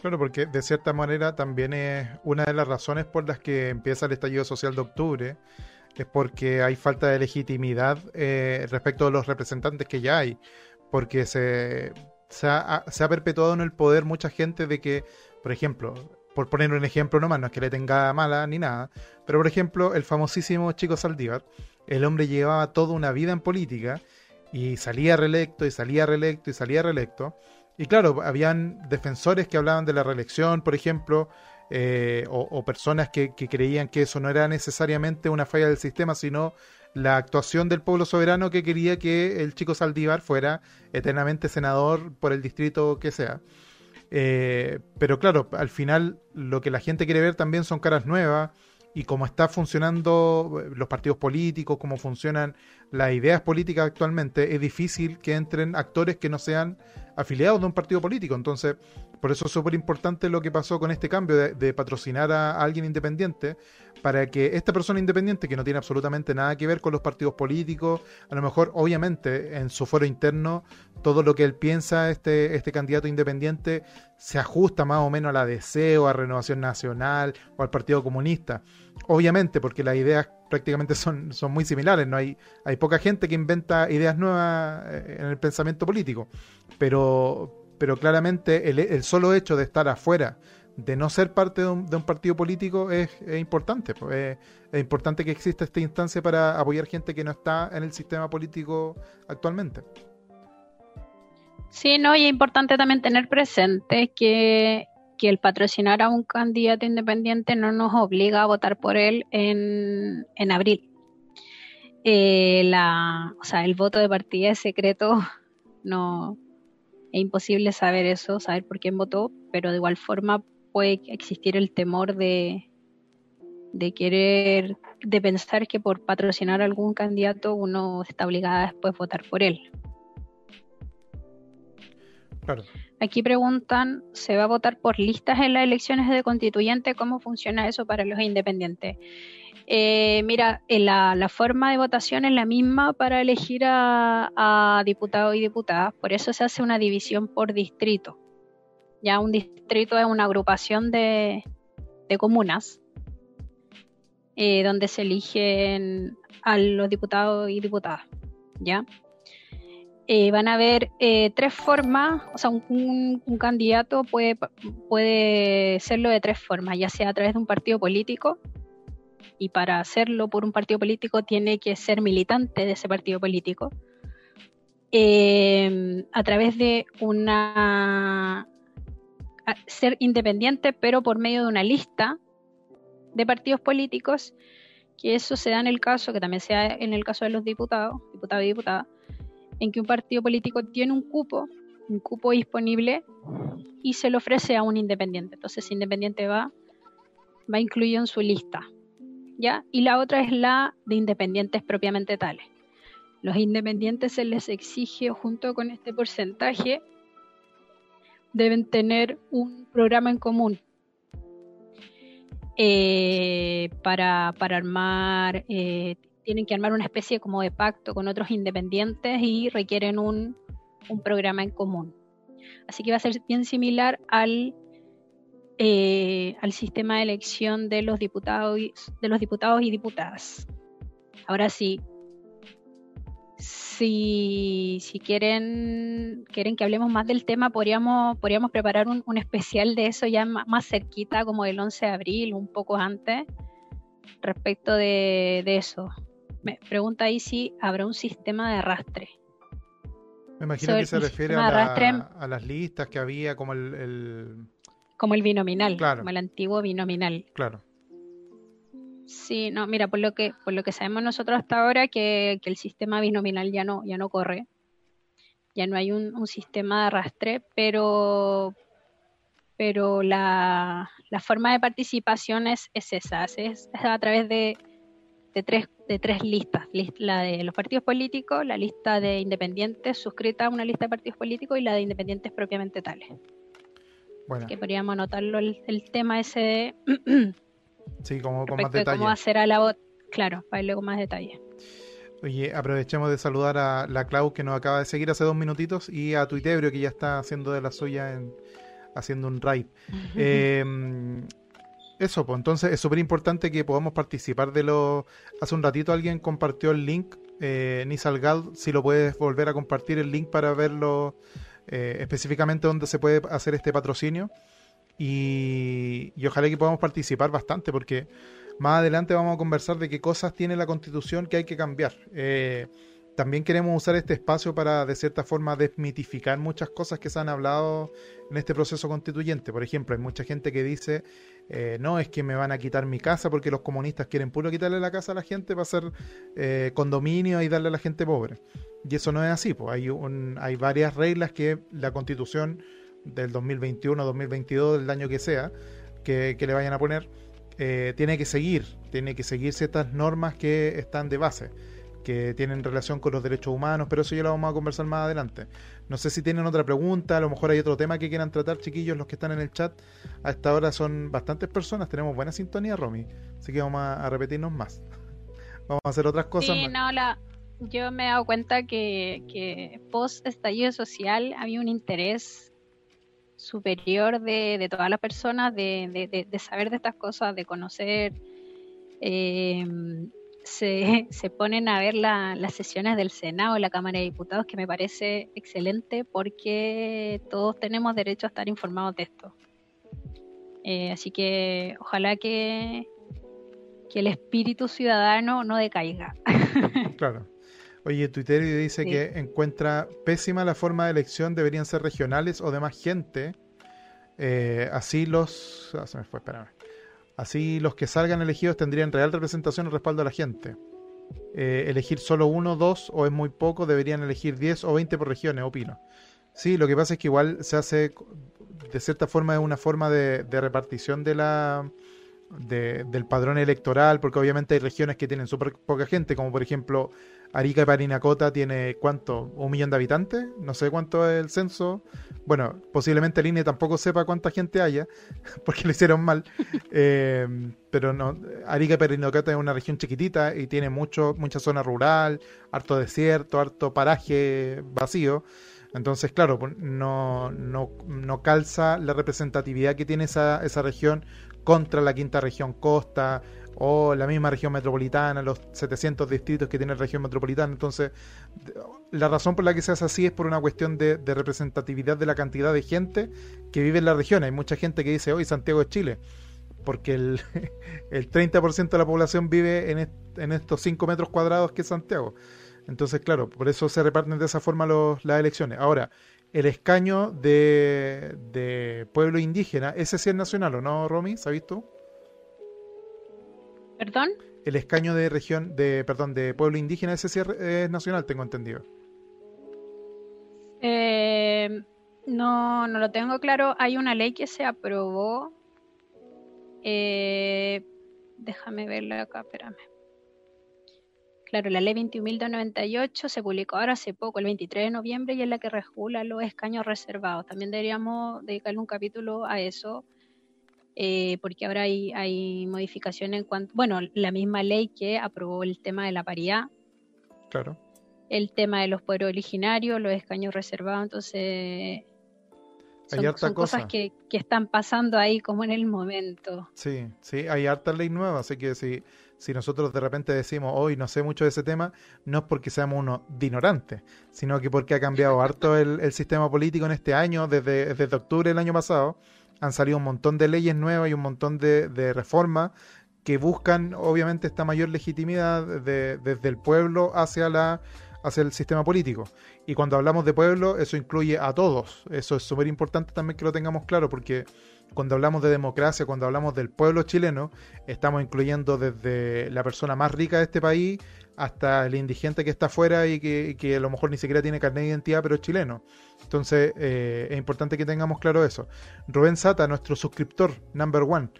Claro, porque de cierta manera también es una de las razones por las que empieza el estallido social de octubre, es porque hay falta de legitimidad eh, respecto a los representantes que ya hay, porque se, se, ha, perpetuado en el poder mucha gente de que, por ejemplo, por poner un ejemplo nomás, no es que le tenga mala ni nada, pero por ejemplo, el famosísimo Chico Saldívar, el hombre llevaba toda una vida en política y salía reelecto y salía reelecto y salía reelecto. Y claro, habían defensores que hablaban de la reelección, por ejemplo, eh, o, personas que, creían que eso no era necesariamente una falla del sistema, sino la actuación del pueblo soberano que quería que el chico Saldívar fuera eternamente senador por el distrito que sea. Eh, pero claro, al final lo que la gente quiere ver también son caras nuevas y cómo está funcionando los partidos políticos, cómo funcionan las ideas políticas actualmente, es difícil que entren actores que no sean afiliados de un partido político. Entonces, por eso es súper importante lo que pasó con este cambio de, patrocinar a, alguien independiente, para que esta persona independiente, que no tiene absolutamente nada que ver con los partidos políticos, a lo mejor, obviamente, en su foro interno, todo lo que él piensa, este, este candidato independiente, se ajusta más o menos a la deseo, a Renovación Nacional o al Partido Comunista. Obviamente, porque las ideas prácticamente son, son muy similares, no hay, hay poca gente que inventa ideas nuevas eh, en el pensamiento político, pero, pero claramente el, solo hecho de estar afuera, de no ser parte de un, partido político es, importante, pues, es, importante que exista esta instancia para apoyar gente que no está en el sistema político actualmente. Sí, no, y es importante también tener presente que que el patrocinar a un candidato independiente no nos obliga a votar por él en, en abril. Eh, o sea, el voto de partida es secreto, no es imposible saber eso, saber por quién votó, pero de igual forma puede existir el temor de, de querer, de pensar que por patrocinar a algún candidato uno está obligado a después votar por él. Aquí preguntan, ¿se va a votar por listas en las elecciones de constituyente? ¿Cómo funciona eso para los independientes? Eh, mira, eh, la, forma de votación es la misma para elegir a, a diputados y diputadas, por eso se hace una división por distrito. Ya un distrito es una agrupación de, de comunas eh, donde se eligen a los diputados y diputadas. ¿ya? Eh, van a haber eh, tres formas, o sea, un, candidato puede, puede serlo de tres formas, ya sea a través de un partido político, y para hacerlo por un partido político tiene que ser militante de ese partido político, eh, a través de una... ser independiente, pero por medio de una lista de partidos políticos, que eso se da en el caso, que también sea en el caso de los diputados, diputados y diputadas, en que un partido político tiene un cupo, un cupo disponible y se lo ofrece a un independiente. Entonces, independiente va, va incluido en su lista. ¿Ya? Y la otra es la de independientes propiamente tales. Los independientes se les exige, junto con este porcentaje, deben tener un programa en común eh, para, para, armar, eh, tienen que armar una especie como de pacto con otros independientes y requieren un, un programa en común. Así que va a ser bien similar al, eh, al sistema de elección de los diputados y, de los diputados y diputadas. Ahora sí, si, si quieren, quieren que hablemos más del tema, podríamos, podríamos preparar un, especial de eso ya más, cerquita, como el 11 de abril, un poco antes, respecto de, de eso. Me pregunta ahí si habrá un sistema de arrastre. Me imagino que se refiere a, la, a, las listas que había, como el, el... Como el binominal, claro. como el antiguo binominal. Claro. Sí, no, mira, por lo que, por lo que sabemos nosotros hasta ahora, que, que el sistema binominal ya no, ya no corre. Ya no hay un, un sistema de arrastre, pero, pero la, la, forma de participación es, es esa, es, es a través de, de tres, de tres listas, la de los partidos políticos, la lista de independientes suscrita a una lista de partidos políticos y la de independientes propiamente tales. Bueno. que podríamos anotarlo el, el tema ese de... sí, como con más detalle. cómo hacer a la voz, claro, para irle con más detalle. Oye, aprovechemos de saludar a la Clau que nos acaba de seguir hace dos minutitos y a Tuitebrio que ya está haciendo de la suya en, haciendo un raid. eh, eso, pues entonces es súper importante que podamos participar de lo... Hace un ratito alguien compartió el link, eh, Nisalgal, si lo puedes volver a compartir el link para verlo eh, específicamente dónde se puede hacer este patrocinio. Y, y, ojalá que podamos participar bastante porque más adelante vamos a conversar de qué cosas tiene la constitución que hay que cambiar. Eh, también queremos usar este espacio para, de cierta forma, desmitificar muchas cosas que se han hablado en este proceso constituyente. Por ejemplo, hay mucha gente que dice, eh, no, es que me van a quitar mi casa porque los comunistas quieren puro quitarle la casa a la gente para hacer eh, condominio y darle a la gente pobre. Y eso no es así, pues hay, un, hay varias reglas que la constitución del 2021, 2022, del año que sea, que, que le vayan a poner, eh, tiene que seguir, tiene que seguir ciertas normas que están de base que tienen relación con los derechos humanos, pero eso ya lo vamos a conversar más adelante. No sé si tienen otra pregunta, a lo mejor hay otro tema que quieran tratar, chiquillos, los que están en el chat. A esta hora son bastantes personas, tenemos buena sintonía, Romy, así que vamos a, repetirnos más. vamos a hacer otras cosas. Sí, no, la, yo me he dado cuenta que, que post estallido social había un interés superior de, de todas las personas de, de, de, saber de estas cosas, de conocer. Eh, se, se ponen a ver la, las sesiones del Senado la Cámara de Diputados, que me parece excelente porque todos tenemos derecho a estar informados de esto. Eh, así que ojalá que, que el espíritu ciudadano no decaiga. claro. Oye, Twitter dice sí. que encuentra pésima la forma de elección, deberían ser regionales o de más gente. Eh, así los... Ah, se me fue, espérame. Así los que salgan elegidos tendrían real representación y respaldo a la gente. Eh, elegir solo uno, dos o es muy poco, deberían elegir 10 o 20 por regiones, opino. Sí, lo que pasa es que igual se hace, de cierta forma, es una forma de, de repartición de la, de, del padrón electoral, porque obviamente hay regiones que tienen súper poca gente, como por ejemplo Arica y Parinacota tiene cuánto, un millón de habitantes, no sé cuánto es el censo. Bueno, posiblemente el INE tampoco sepa cuánta gente haya, porque lo hicieron mal. Eh, pero no, Arica y Parinacota es una región chiquitita y tiene mucho, mucha zona rural, harto desierto, harto paraje vacío. Entonces, claro, pues, no, no, no calza la representatividad que tiene esa, esa región contra la quinta región costa o la misma región metropolitana, los 700 distritos que tiene la región metropolitana. Entonces, la razón por la que se hace así es por una cuestión de, representatividad de la cantidad de gente que vive en la región. Hay mucha gente que dice, hoy Santiago es Chile, porque el, el 30% de la población vive en, en estos 5 metros cuadrados que es Santiago. Entonces, claro, por eso se reparten de esa forma los, las elecciones. Ahora, el escaño de, de, pueblo indígena, ese sí es nacional, ¿o no, Romy? ¿Sabes tú? ¿Perdón? El escaño de región, de, perdón, de pueblo indígena, ese sí es nacional, tengo entendido. Eh, no, no lo tengo claro. Hay una ley que se aprobó. Eh, déjame verla acá, espérame. Claro, la ley 21.298 se publicó ahora hace poco, el 23 de noviembre, y es la que regula los escaños reservados. También deberíamos dedicarle un capítulo a eso, eh, porque ahora hay, hay modificaciones en cuanto, bueno, la misma ley que aprobó el tema de la paridad. Claro. El tema de los pueblos originarios, los escaños reservados, entonces son, hay cosas que, que, están pasando ahí como en el momento. Sí, sí, hay harta ley nueva, así que sí si nosotros de repente decimos hoy no sé mucho de ese tema, no es porque seamos unos ignorantes, sino que porque ha cambiado harto el, sistema político en este año, desde, desde octubre del año pasado, han salido un montón de leyes nuevas y un montón de, reformas que buscan obviamente esta mayor legitimidad desde el pueblo hacia la hacia el sistema político. Y cuando hablamos de pueblo, eso incluye a todos. Eso es súper importante también que lo tengamos claro, porque cuando hablamos de democracia, cuando hablamos del pueblo chileno, estamos incluyendo desde la persona más rica de este país hasta el indigente que está afuera y que, a lo mejor ni siquiera tiene carnet de identidad, pero es chileno. Entonces, eh, es importante que tengamos claro eso. Rubén Sata, nuestro suscriptor number one.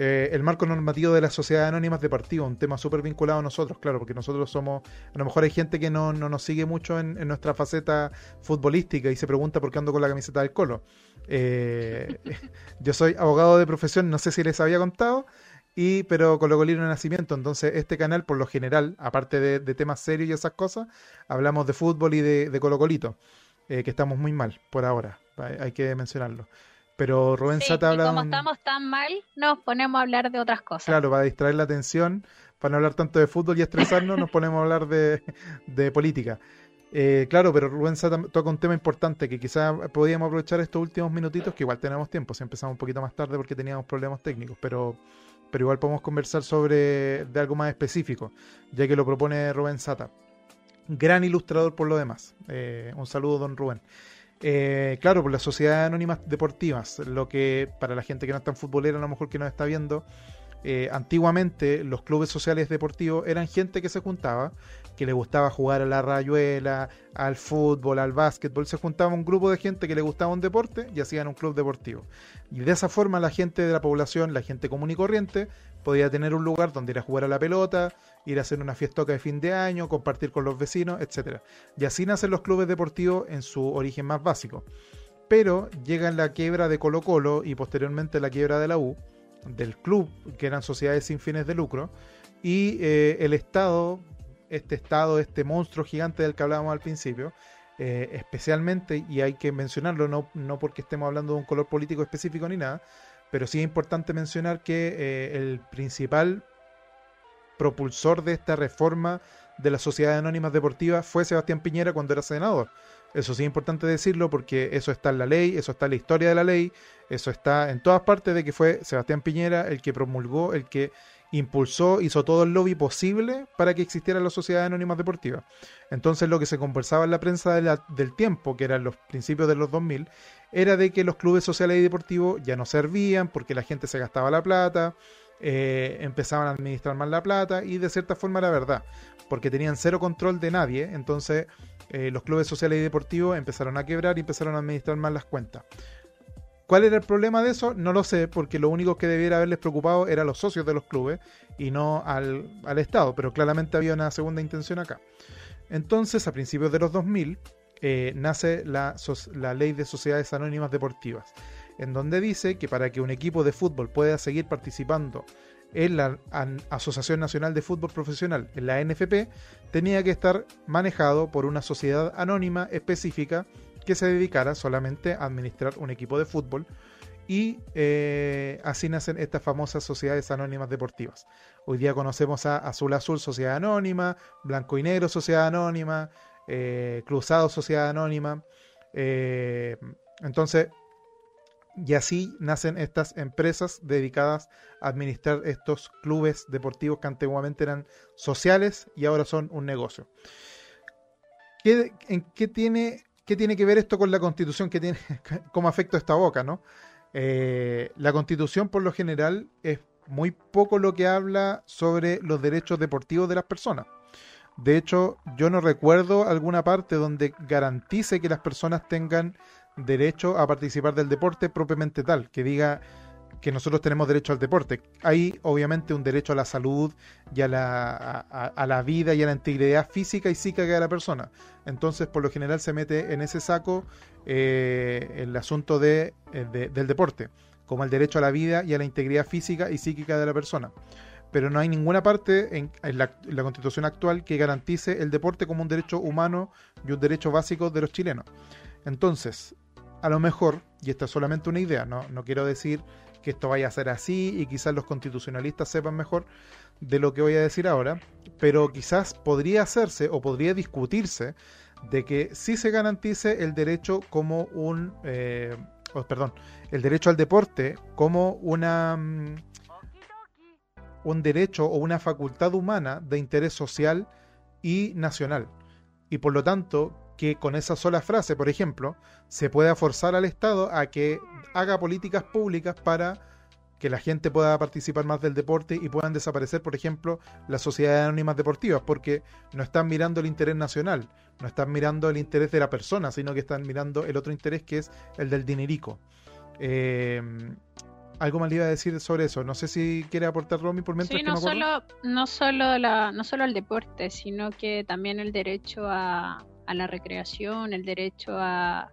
Eh, el marco normativo de las sociedades anónimas de partido, un tema súper vinculado a nosotros, claro, porque nosotros somos, a lo mejor hay gente que no, nos sigue mucho en, nuestra faceta futbolística y se pregunta por qué ando con la camiseta del Colo. Eh, yo soy abogado de profesión, no sé si les había contado, y pero Colocolino de nacimiento. Entonces, este canal, por lo general, aparte de, temas serios y esas cosas, hablamos de fútbol y de, de Colocolito, eh, que estamos muy mal por ahora, hay que mencionarlo. Pero Rubén Sata habla. Como estamos tan mal, nos ponemos a hablar de otras cosas. Claro, para distraer la atención, para no hablar tanto de fútbol y estresarnos, nos ponemos a hablar de, de política. Eh, claro, pero Rubén Sata toca un tema importante que quizás podíamos aprovechar estos últimos minutitos, que igual tenemos tiempo, si empezamos un poquito más tarde porque teníamos problemas técnicos, pero, pero igual podemos conversar sobre de algo más específico, ya que lo propone Rubén Sata. Gran ilustrador por lo demás. Eh, un saludo, don Rubén. Eh, claro, por las sociedades anónimas deportivas, lo que para la gente que no está en futbolera, a lo mejor que nos está viendo, eh, antiguamente los clubes sociales deportivos eran gente que se juntaba, que le gustaba jugar a la rayuela, al fútbol, al básquetbol, se juntaba un grupo de gente que le gustaba un deporte y hacían un club deportivo. Y de esa forma la gente de la población, la gente común y corriente, podía tener un lugar donde ir a jugar a la pelota, ir a hacer una fiestoca de fin de año, compartir con los vecinos, etc. Y así nacen los clubes deportivos en su origen más básico. Pero llega la quiebra de Colo Colo y posteriormente la quiebra de la U, del club, que eran sociedades sin fines de lucro, y eh, el Estado, este Estado, este monstruo gigante del que hablábamos al principio, eh, especialmente, y hay que mencionarlo, no, no porque estemos hablando de un color político específico ni nada, pero sí es importante mencionar que eh, el principal propulsor de esta reforma de las sociedades anónimas deportivas fue Sebastián Piñera cuando era senador. Eso sí es importante decirlo porque eso está en la ley, eso está en la historia de la ley, eso está en todas partes de que fue Sebastián Piñera el que promulgó, el que impulsó, hizo todo el lobby posible para que existieran las sociedades anónimas deportivas. Entonces lo que se conversaba en la prensa del tiempo, que eran los principios de los 2000, era de que los clubes sociales y deportivos ya no servían porque la gente se gastaba la plata, eh, empezaban a administrar mal la plata y de cierta forma era verdad, porque tenían cero control de nadie, entonces eh, los clubes sociales y deportivos empezaron a quebrar y empezaron a administrar mal las cuentas. ¿Cuál era el problema de eso? No lo sé, porque lo único que debiera haberles preocupado era los socios de los clubes y no al, Estado, pero claramente había una segunda intención acá. Entonces, a principios de los 2000, eh, nace la, la ley de sociedades anónimas deportivas, en donde dice que para que un equipo de fútbol pueda seguir participando en la Asociación Nacional de Fútbol Profesional, en la NFP, tenía que estar manejado por una sociedad anónima específica que se dedicara solamente a administrar un equipo de fútbol y eh, así nacen estas famosas sociedades anónimas deportivas. Hoy día conocemos a Azul Azul Sociedad Anónima, Blanco y Negro Sociedad Anónima, eh, Cruzado Sociedad Anónima. Eh, entonces, y así nacen estas empresas dedicadas a administrar estos clubes deportivos que antiguamente eran sociales y ahora son un negocio. ¿Qué, en qué, tiene, qué tiene que ver esto con la constitución? ¿Qué tiene, ¿Cómo afecta esta boca? ¿no? Eh, la constitución por lo general es muy poco lo que habla sobre los derechos deportivos de las personas. De hecho, yo no recuerdo alguna parte donde garantice que las personas tengan derecho a participar del deporte propiamente tal, que diga que nosotros tenemos derecho al deporte. Hay obviamente un derecho a la salud y a la, a, la vida y a la integridad física y psíquica de la persona. Entonces, por lo general se mete en ese saco eh, el asunto eh, de, del deporte, como el derecho a la vida y a la integridad física y psíquica de la persona. Pero no hay ninguna parte en, la, en la constitución actual que garantice el deporte como un derecho humano y un derecho básico de los chilenos. Entonces, a lo mejor, y esta es solamente una idea, no, no quiero decir que esto vaya a ser así y quizás los constitucionalistas sepan mejor de lo que voy a decir ahora, pero quizás podría hacerse o podría discutirse de que sí se garantice el derecho como un, eh, oh, perdón, el derecho al deporte como una mm, un derecho o una facultad humana de interés social y nacional. Y por lo tanto, que con esa sola frase, por ejemplo, se pueda forzar al Estado a que haga políticas públicas para que la gente pueda participar más del deporte y puedan desaparecer, por ejemplo, las sociedades anónimas deportivas, porque no están mirando el interés nacional, no están mirando el interés de la persona, sino que están mirando el otro interés que es el del dinerico. Eh, algo más le iba a decir sobre eso. No sé si quiere aportar Romy por mientras sí, no solo no solo la no solo el deporte, sino que también el derecho a, a la recreación, el derecho a,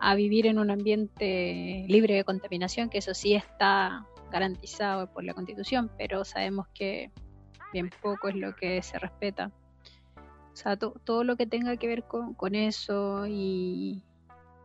a vivir en un ambiente libre de contaminación, que eso sí está garantizado por la Constitución, pero sabemos que bien poco es lo que se respeta. O sea, todo lo que tenga que ver con, con eso y,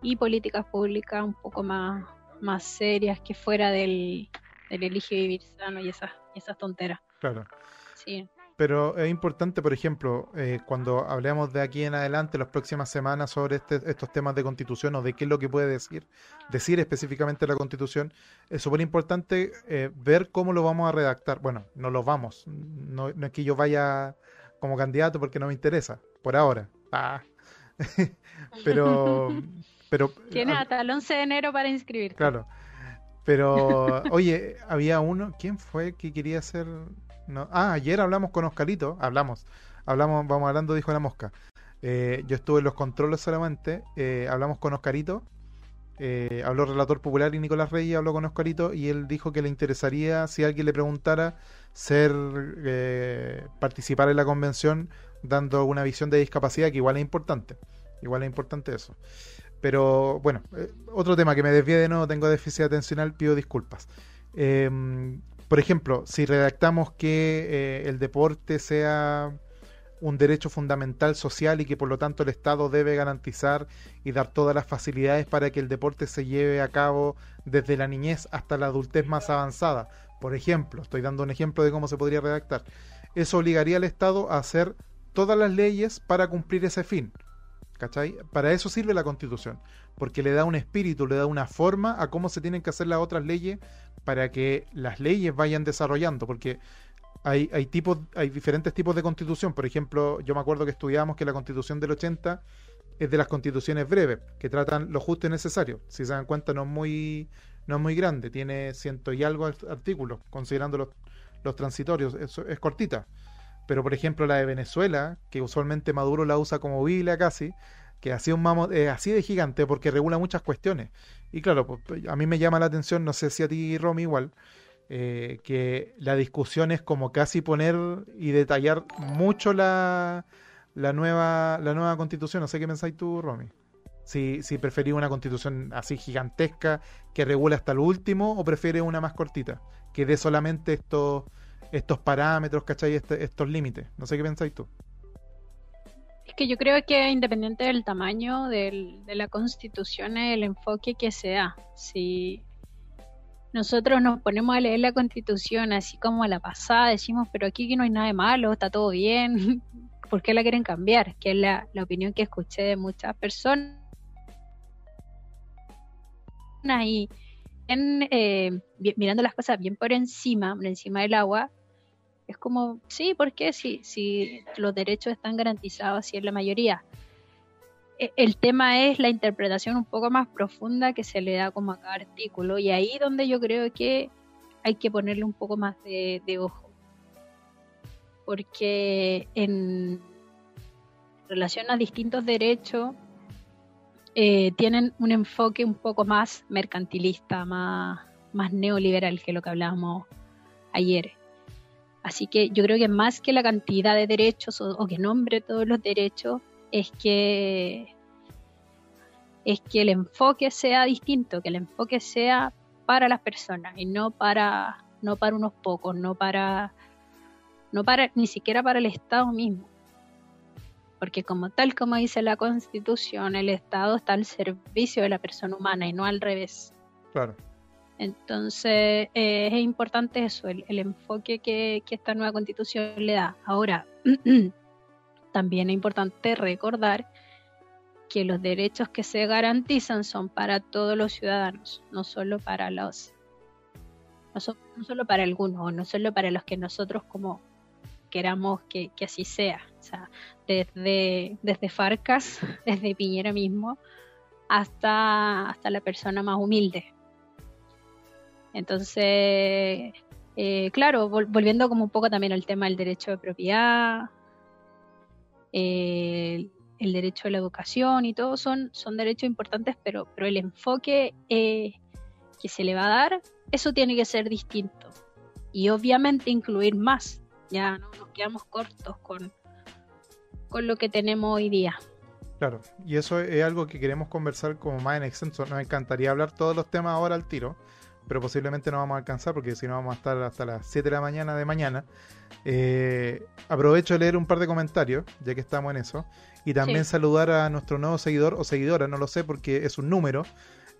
y, políticas públicas un poco más, más serias que fuera del, del elige vivir sano y esas, y esas tonteras. Claro. Sí. Pero es importante, por ejemplo, eh, cuando hablemos de aquí en adelante, las próximas semanas, sobre este, estos temas de constitución o de qué es lo que puede decir, decir específicamente la constitución, es súper importante eh, ver cómo lo vamos a redactar. Bueno, no lo vamos, no, es que yo vaya como candidato porque no me interesa, por ahora. Ah. pero, pero... Tienes hasta el 11 de enero para inscribirte. Claro. Pero, oye, había uno, ¿quién fue que quería hacer no. Ah, ayer hablamos con Oscarito, hablamos, hablamos, vamos hablando, dijo la mosca. Eh, yo estuve en los controles solamente, eh, hablamos con Oscarito, eh, habló Relator Popular y Nicolás Reyes habló con Oscarito y él dijo que le interesaría, si alguien le preguntara, ser participar en la convención dando una visión de discapacidad que igual es importante, igual es importante eso. Pero bueno, otro tema que me desvié de nuevo, tengo déficit atencional, pido disculpas. Em, por ejemplo, si redactamos que eh, el deporte sea un derecho fundamental social y que por lo tanto el Estado debe garantizar y dar todas las facilidades para que el deporte se lleve a cabo desde la niñez hasta la adultez más avanzada. Por ejemplo, estoy dando un ejemplo de cómo se podría redactar. Eso obligaría al Estado a hacer todas las leyes para cumplir ese fin. ¿Cachai? Para eso sirve la Constitución, porque le da un espíritu, le da una forma a cómo se tienen que hacer las otras leyes para que las leyes vayan desarrollando, porque hay, hay, tipos, hay diferentes tipos de constitución. Por ejemplo, yo me acuerdo que estudiamos que la constitución del 80 es de las constituciones breves, que tratan lo justo y necesario. Si se dan cuenta, no es muy, no es muy grande, tiene ciento y algo artículos, considerando los, los transitorios, es, es cortita. Pero por ejemplo la de Venezuela, que usualmente Maduro la usa como Biblia casi, que así un es así de gigante porque regula muchas cuestiones. Y claro, pues, pues, a mí me llama la atención, no sé si a ti, Romy, igual, eh, que la discusión es como casi poner y detallar mucho la la nueva, la nueva constitución. No sé qué pensáis tú, Romy. Si, si preferís una constitución así gigantesca que regule hasta lo último o prefieres una más cortita, que dé solamente estos, estos parámetros, ¿cachai? Este, estos límites. No sé qué pensáis tú. Que yo creo que independiente del tamaño de la constitución, el enfoque que sea, si nosotros nos ponemos a leer la constitución así como a la pasada, decimos, pero aquí no hay nada de malo, está todo bien, ¿por qué la quieren cambiar? Que es la, opinión que escuché de muchas personas y eh, mirando las cosas bien por encima, por encima del agua, es como, sí, ¿por qué? Si, si los derechos están garantizados así en la mayoría. E, el tema es la interpretación un poco más profunda que se le da como a cada artículo y ahí donde yo creo que hay que ponerle un poco más de, de ojo. Porque en relación a distintos derechos, eh, tienen un enfoque un poco más mercantilista, más, más neoliberal que lo que hablábamos ayer. Así que yo creo que más que la cantidad de derechos o, que nombre todos los derechos, es que, es que el enfoque sea distinto, que el enfoque sea para las personas y no para, no para unos pocos, no para, no para, ni siquiera para el Estado mismo porque como tal como dice la Constitución, el Estado está al servicio de la persona humana y no al revés. Claro. Entonces eh, es importante eso, el, enfoque que, esta nueva Constitución le da. Ahora, también es importante recordar que los derechos que se garantizan son para todos los ciudadanos, no solo para los no, no solo para algunos, no solo para los que nosotros como queramos que, así sea. O sea, desde, desde Farcas, desde Piñera mismo, hasta, hasta la persona más humilde. Entonces, eh, claro, volviendo como un poco también al tema del derecho de propiedad, el derecho a la educación y todo son, son derechos importantes, pero, pero el enfoque eh, que se le va a dar, eso tiene que ser distinto. Y obviamente incluir más, ya no nos quedamos cortos con, con lo que tenemos hoy día. Claro, y eso es algo que queremos conversar como más en extenso. Nos encantaría hablar todos los temas ahora al tiro, pero posiblemente no vamos a alcanzar porque si no vamos a estar hasta las 7 de la mañana de mañana. Eh, aprovecho de leer un par de comentarios, ya que estamos en eso, y también saludar a nuestro nuevo seguidor o seguidora, no lo sé porque es un número.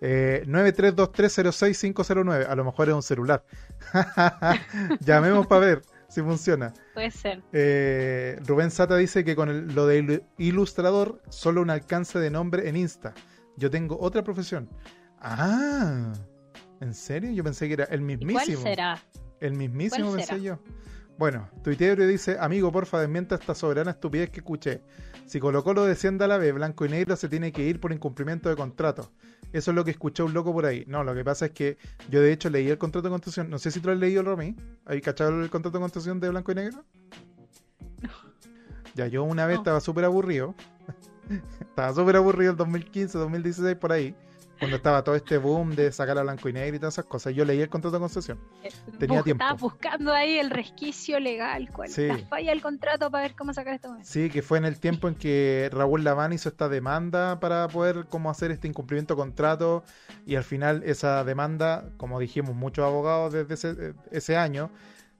Eh, 932306509, a lo mejor es un celular. Llamemos para ver si funciona. Puede ser. Eh, Rubén Sata dice que con lo de ilustrador, solo un alcance de nombre en Insta. Yo tengo otra profesión. Ah, ¿en serio? Yo pensé que era el mismísimo. ¿Cuál será? El mismísimo pensé yo. Bueno, Twitter dice, amigo, porfa, desmienta esta soberana estupidez que escuché. Si Colo Colo desciende a la B, blanco y negro se tiene que ir por incumplimiento de contrato. Eso es lo que escuchó un loco por ahí. No, lo que pasa es que yo de hecho leí el contrato de construcción. No sé si tú lo has leído, Romy. ¿Hay cachado el contrato de construcción de blanco y negro? No. Ya, yo una vez estaba súper aburrido. estaba súper aburrido el 2015, 2016, por ahí cuando estaba todo este boom de sacar a blanco y negro y todas esas cosas. Yo leí el contrato de concesión. Eh, Tenía tiempo. Estaba buscando ahí el resquicio legal, cuál la falla del contrato para ver cómo sacar esto. Sí, que fue en el tiempo en que Raúl Laván hizo esta demanda para poder cómo hacer este incumplimiento de contrato y al final esa demanda, como dijimos muchos abogados desde ese, ese año,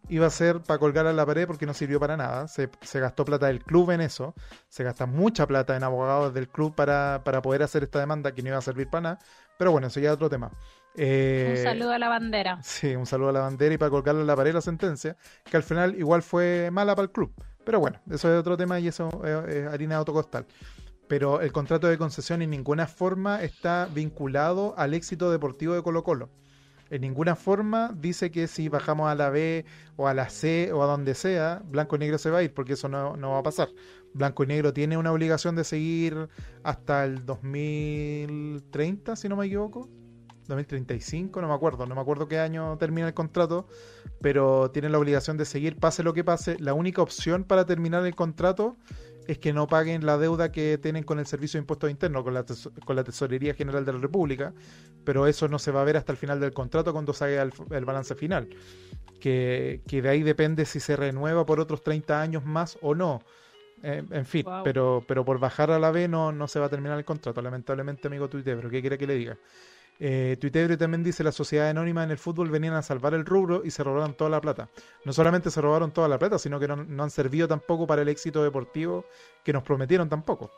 iba a ser para colgar a la pared porque no sirvió para nada. Se, gastó plata del club en eso. Se gasta mucha plata en abogados del club para, poder hacer esta demanda que no iba a servir para nada. Pero bueno, eso ya es otro tema. Eh, un saludo a la bandera. Sí, un saludo a la bandera y para colgarle a la pared la sentencia, que al final igual fue mala para el club. Pero bueno, eso es otro tema y eso es, harina de autocostal. Pero el contrato de concesión en ninguna forma está vinculado al éxito deportivo de Colo Colo en ninguna forma dice que si bajamos a la B o a la C o a donde sea, Blanco y Negro se va a ir, porque eso no, va a pasar. Blanco y Negro tiene una obligación de seguir hasta el 2030, si no me equivoco. 2035, no me acuerdo, no me acuerdo qué año termina el contrato, pero tiene la obligación de seguir, pase lo que pase. La única opción para terminar el contrato es que no paguen la deuda que tienen con el Servicio de Impuestos Internos, con la, con la Tesorería General de la República, pero eso no se va a ver hasta el final del contrato cuando salga el, el balance final, que, que, de ahí depende si se renueva por otros 30 años más o no. Eh, en fin, pero, pero por bajar a la B no, no se va a terminar el contrato, lamentablemente, amigo Tuitebro. ¿Qué quiere que le diga? Eh, también dice: la sociedad anónima en el fútbol venían a salvar el rubro y se robaron toda la plata. No solamente se robaron toda la plata, sino que no, han servido tampoco para el éxito deportivo que nos prometieron tampoco.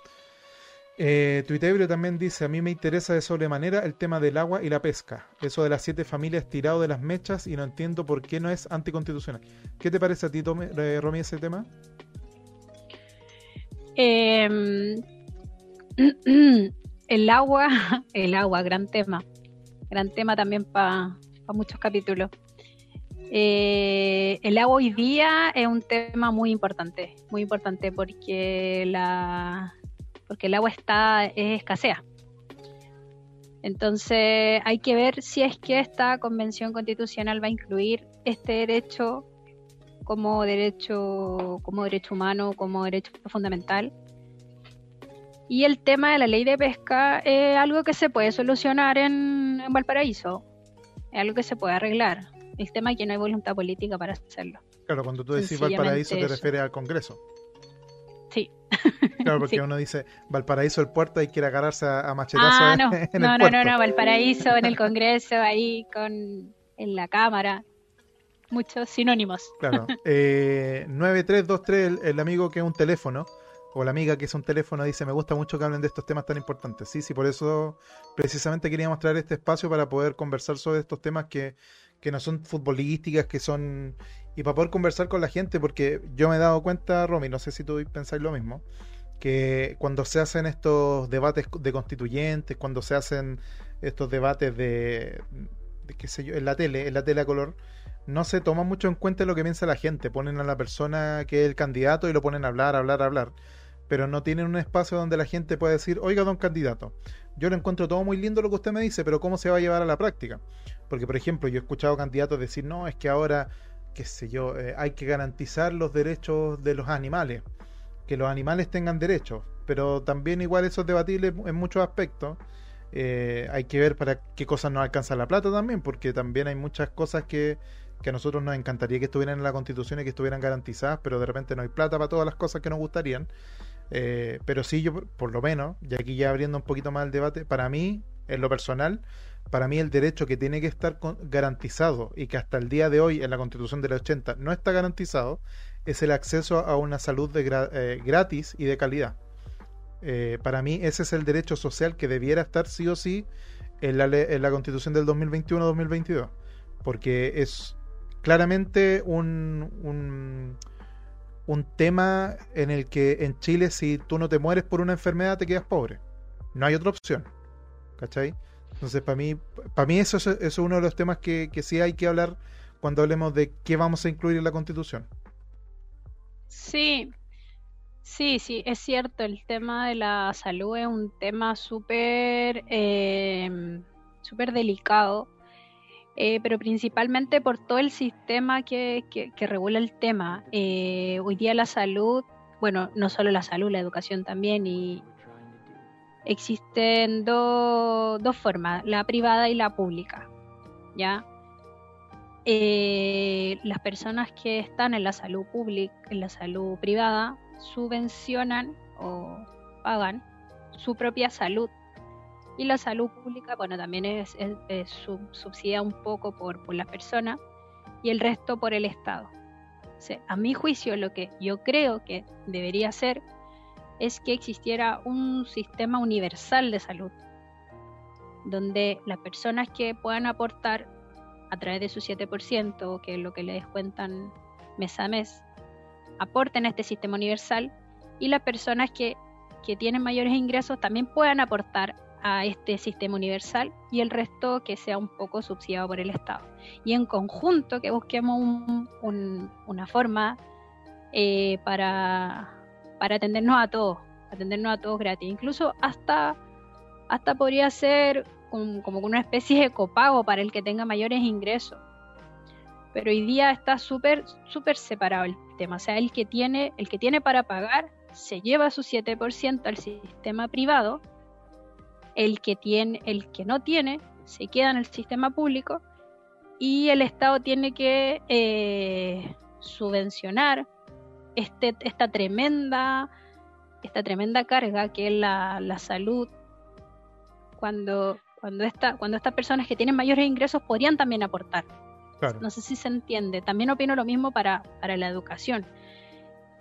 Eh, Tuitebro también dice: A mí me interesa de sobremanera el tema del agua y la pesca. Eso de las siete familias tirado de las mechas y no entiendo por qué no es anticonstitucional. ¿Qué te parece a ti, Tome, eh, Romy, ese tema? Em, el agua, el agua, gran tema. Gran tema también para muchos capítulos. Eh, el agua hoy día es un tema muy importante, muy importante porque la porque el agua está es escasea. Entonces hay que ver si es que esta convención constitucional va a incluir este derecho como derecho, como derecho humano, como derecho fundamental. Y el tema de la ley de pesca es algo que se puede solucionar en, Valparaíso, es algo que se puede arreglar. El tema es que no hay voluntad política para hacerlo. Claro, cuando tú decís Valparaíso te refieres al Congreso. Sí. Claro, porque uno dice Valparaíso el puerto y quiere agarrarse a, machetazos ah, no. no, no, no, no, Valparaíso en el Congreso, ahí con en la Cámara muchos sinónimos. Claro. Eh, 9323, el, el, amigo que es un teléfono, o la amiga que es un teléfono, dice, me gusta mucho que hablen de estos temas tan importantes. Sí, sí, por eso precisamente queríamos traer este espacio para poder conversar sobre estos temas que, que no son futbolísticas, que son... Y para poder conversar con la gente, porque yo me he dado cuenta, Romy, no sé si tú pensáis lo mismo, que cuando se hacen estos debates de constituyentes, cuando se hacen estos debates de, qué sé yo, en la tele, en la tele a color, no se toma mucho en cuenta lo que piensa la gente. Ponen a la persona que es el candidato y lo ponen a hablar, hablar, hablar. Pero no tienen un espacio donde la gente pueda decir, oiga, don candidato, yo lo encuentro todo muy lindo lo que usted me dice, pero ¿cómo se va a llevar a la práctica? Porque, por ejemplo, yo he escuchado candidatos decir, no, es que ahora, qué sé yo, eh, hay que garantizar los derechos de los animales, que los animales tengan derechos, pero también igual eso es debatible en muchos aspectos. Eh, hay que ver para qué cosas nos alcanza la plata también, porque también hay muchas cosas que que a nosotros nos encantaría que estuvieran en la constitución y que estuvieran garantizadas, pero de repente no hay plata para todas las cosas que nos gustarían. Eh, pero sí, yo por lo menos, y aquí ya abriendo un poquito más el debate, para mí, en lo personal, para mí el derecho que tiene que estar garantizado y que hasta el día de hoy en la constitución del 80 no está garantizado, es el acceso a una salud de eh, gratis y de calidad. Eh, para mí ese es el derecho social que debiera estar sí o sí en la, en la constitución del 2021-2022, porque es claramente un, un, tema en el que en Chile si tú no te mueres por una enfermedad te quedas pobre. No hay otra opción. ¿Cachai? Entonces para mí, para mí eso, es uno de los temas que, que sí hay que hablar cuando hablemos de qué vamos a incluir en la Constitución. Sí, Sí, sí, es cierto, el tema de la salud es un tema súper eh, súper delicado eh, pero principalmente por todo el sistema que, que, regula el tema. Eh, hoy día la salud, bueno, no solo la salud, la educación también, y existen dos formas, la privada y la pública, ¿ya? Eh, las personas que están en la salud pública, en la salud privada, subvencionan o pagan su propia salud y la salud pública, bueno, también es, subsidiada un poco por, por, la persona y el resto por el Estado. a mi juicio, lo que yo creo que debería ser es que existiera un sistema universal de salud, donde las personas que puedan aportar a través de su 7%, que es lo que le descuentan mes a mes, aporten a este sistema universal y las personas que, que tienen mayores ingresos también puedan aportar a este sistema universal y el resto que sea un poco subsidiado por el Estado. Y en conjunto que busquemos una forma eh, para, para atendernos a todos, atendernos a todos gratis. Incluso hasta, hasta podría ser como una especie de copago para el que tenga mayores ingresos. Pero hoy día está súper, súper separado el tema. O sea, el que tiene, el que tiene para pagar se lleva su 7% al sistema privado el que tiene, el que no tiene, se queda en el sistema público y el Estado tiene que eh, subvencionar este, esta tremenda esta tremenda carga que es la, la salud cuando cuando esta, cuando estas personas que tienen mayores ingresos podrían también aportar. No sé si se entiende. También opino lo mismo para, para la educación.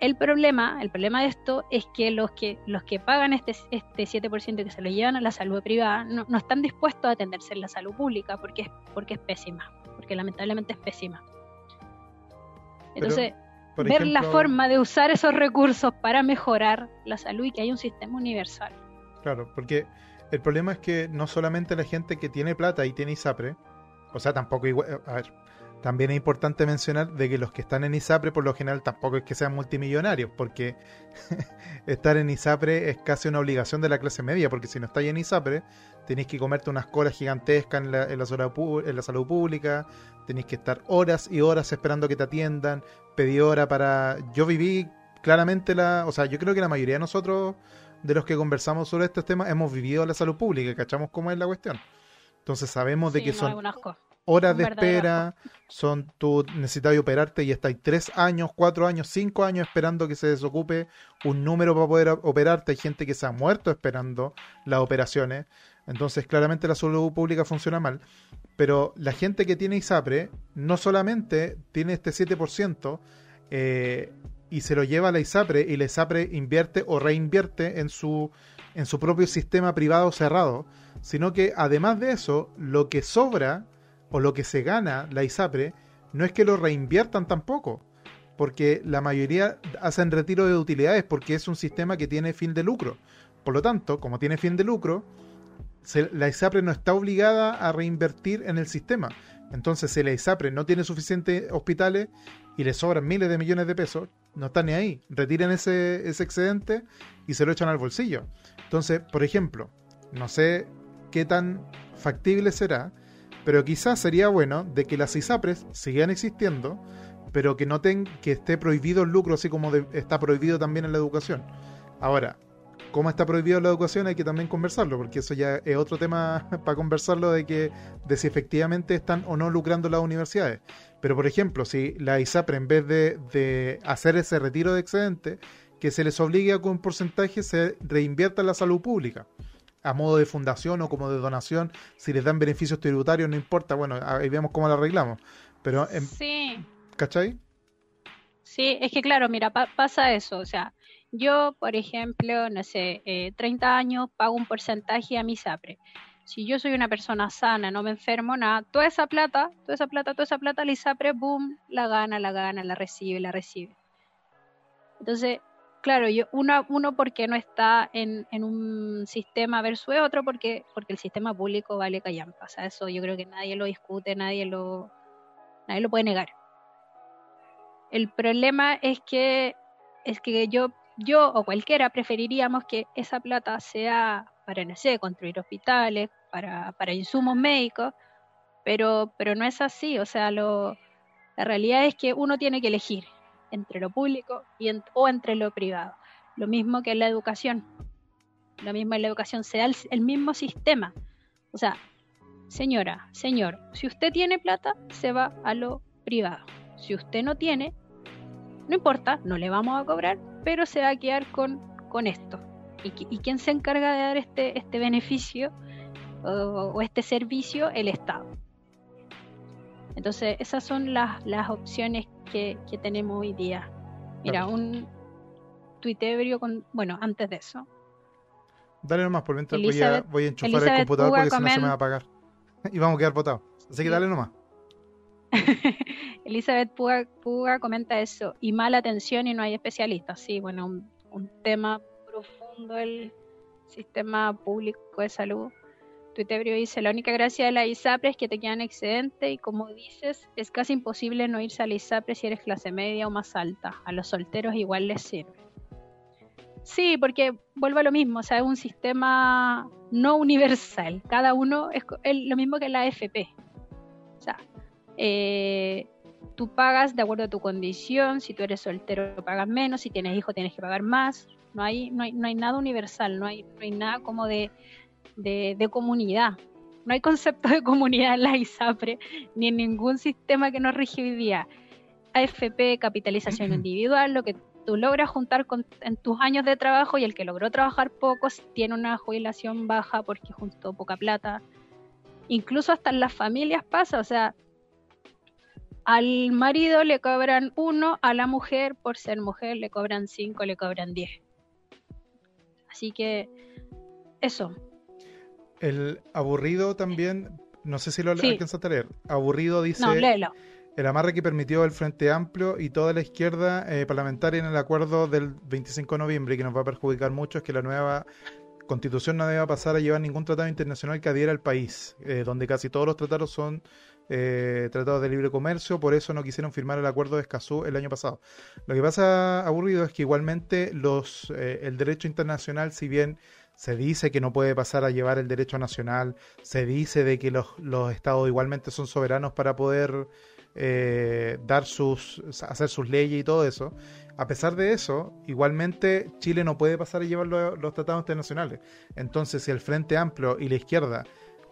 El problema, el problema de esto es que los que, los que pagan este, este 7% que se lo llevan a la salud privada no, no, están dispuestos a atenderse en la salud pública porque es, porque es pésima, porque lamentablemente es pésima. Entonces, ver la forma de usar esos recursos para mejorar la salud y que haya un sistema universal. Claro, porque el problema es que no solamente la gente que tiene plata y tiene ISAPRE, o sea, tampoco igual, a ver, también es importante mencionar de que los que están en ISAPRE por lo general tampoco es que sean multimillonarios, porque estar en ISAPRE es casi una obligación de la clase media, porque si no estáis en ISAPRE tenéis que comerte unas colas gigantescas en la, en la, salud pública, tenéis que estar horas y horas esperando que te atiendan, pedir hora para... Yo viví claramente la... O sea, yo creo que la mayoría de nosotros de los que conversamos sobre estos temas hemos vivido la salud pública, cachamos cómo es la cuestión. Entonces sabemos de que son horas de espera, son tú necesitas operarte y estás tres años, cuatro años, cinco años esperando que se desocupe un número para poder operarte. Hay gente que se ha muerto esperando las operaciones. Entonces, claramente la salud pública funciona mal. Pero la gente que tiene ISAPRE no solamente tiene este 7%, eh, y se lo lleva a la ISAPRE y la ISAPRE invierte o reinvierte en su, en su propio sistema privado cerrado, sino que además de eso, lo que sobra o lo que se gana la ISAPRE no es que lo reinviertan tampoco, porque la mayoría hacen retiro de utilidades porque es un sistema que tiene fin de lucro. Por lo tanto, como tiene fin de lucro, la ISAPRE no está obligada a reinvertir en el sistema. Entonces, si la ISAPRE no tiene suficientes hospitales y le sobran miles de millones de pesos, no está ni ahí. Retiran ese, ese excedente y se lo echan al bolsillo. Entonces, por ejemplo, no sé qué tan factible será, pero quizás sería bueno de que las ISAPRES sigan existiendo, pero que noten que esté prohibido el lucro, así como está prohibido también en la educación. Ahora, cómo está prohibido la educación hay que también conversarlo, porque eso ya es otro tema para conversarlo de que de si efectivamente están o no lucrando las universidades. Pero por ejemplo, si la ISAPRE en vez de, hacer ese retiro de excedente, que se les obligue a que un porcentaje se reinvierta en la salud pública a modo de fundación o como de donación, si les dan beneficios tributarios, no importa, bueno, ahí vemos cómo lo arreglamos. Pero, sí. ¿cachai? Sí, es que claro, mira, pasa eso, o sea, yo, por ejemplo, no sé, eh, 30 años pago un porcentaje a mi SAPRE. Si yo soy una persona sana, no me enfermo, nada, toda esa plata, toda esa plata, toda esa plata, la ISAPRE, boom, la gana, la gana, la recibe, la recibe. Entonces, claro, uno, porque no está en, un sistema versus otro, porque, el sistema público vale callampa. O sea, eso yo creo que nadie lo discute, nadie lo, puede negar. El problema es que, yo o cualquiera preferiríamos que esa plata sea para, no sé, construir hospitales, para, insumos médicos, pero, no es así, o sea, la realidad es que uno tiene que elegir entre lo público y o entre lo privado. Lo mismo que en la educación. Lo mismo en la educación, sea el, el mismo sistema. O sea, señora, señor, si usted tiene plata, se va a lo privado. Si usted no tiene, no importa, no le vamos a cobrar, pero se va a quedar con, con esto. ¿Y, quién se encarga de dar este, este beneficio o, este servicio? El Estado. Entonces, esas son las, las opciones que, tenemos hoy día. Mira, un tuitebrio con. Bueno, antes de eso. Dale nomás, por mientras voy a, voy a enchufar el computador porque si no se me va a apagar. y vamos a quedar votados. Así que dale nomás. Elizabeth Puga, comenta eso. Y mala atención y no hay especialistas. Sí, bueno, un, tema profundo el sistema público de salud. Tuitebrio dice, la única gracia de la ISAPRE es que te quedan excedente y como dices, es casi imposible no irse a la ISAPRE si eres clase media o más alta. A los solteros igual les sirve. Sí, porque vuelvo a lo mismo, o sea, es un sistema no universal. Cada uno es lo mismo que la AFP. O sea, eh, tú pagas de acuerdo a tu condición, si tú eres soltero pagas menos, si tienes hijos tienes que pagar más, no hay, no hay, no hay nada universal, no hay, no hay nada como de, de, comunidad, no hay concepto de comunidad en la ISAPRE ni en ningún sistema que nos rige hoy día. AFP, capitalización individual, lo que tú logras juntar en tus años de trabajo y el que logró trabajar poco tiene una jubilación baja porque juntó poca plata. Incluso hasta en las familias pasa, o sea, al marido le cobran uno, a la mujer por ser mujer le cobran cinco, le cobran diez. Así que eso. El aburrido también, no sé si lo sí. alcanzaste a leer. Aburrido dice. No, léelo el amarre que permitió el Frente Amplio y toda la izquierda eh, parlamentaria en el acuerdo del 25 de noviembre y que nos va a perjudicar mucho es que la nueva constitución no debe pasar a llevar ningún tratado internacional que adhiera al país, eh, donde casi todos los tratados son eh, tratados de libre comercio, por eso no quisieron firmar el acuerdo de Escazú el año pasado. Lo que pasa aburrido es que igualmente los el derecho internacional, si bien se dice que no puede pasar a llevar el derecho nacional, se dice de que los, los estados igualmente son soberanos para poder eh, dar sus, hacer sus leyes y todo eso. A pesar de eso, igualmente Chile no puede pasar a llevar los, tratados internacionales. Entonces, si el Frente Amplio y la izquierda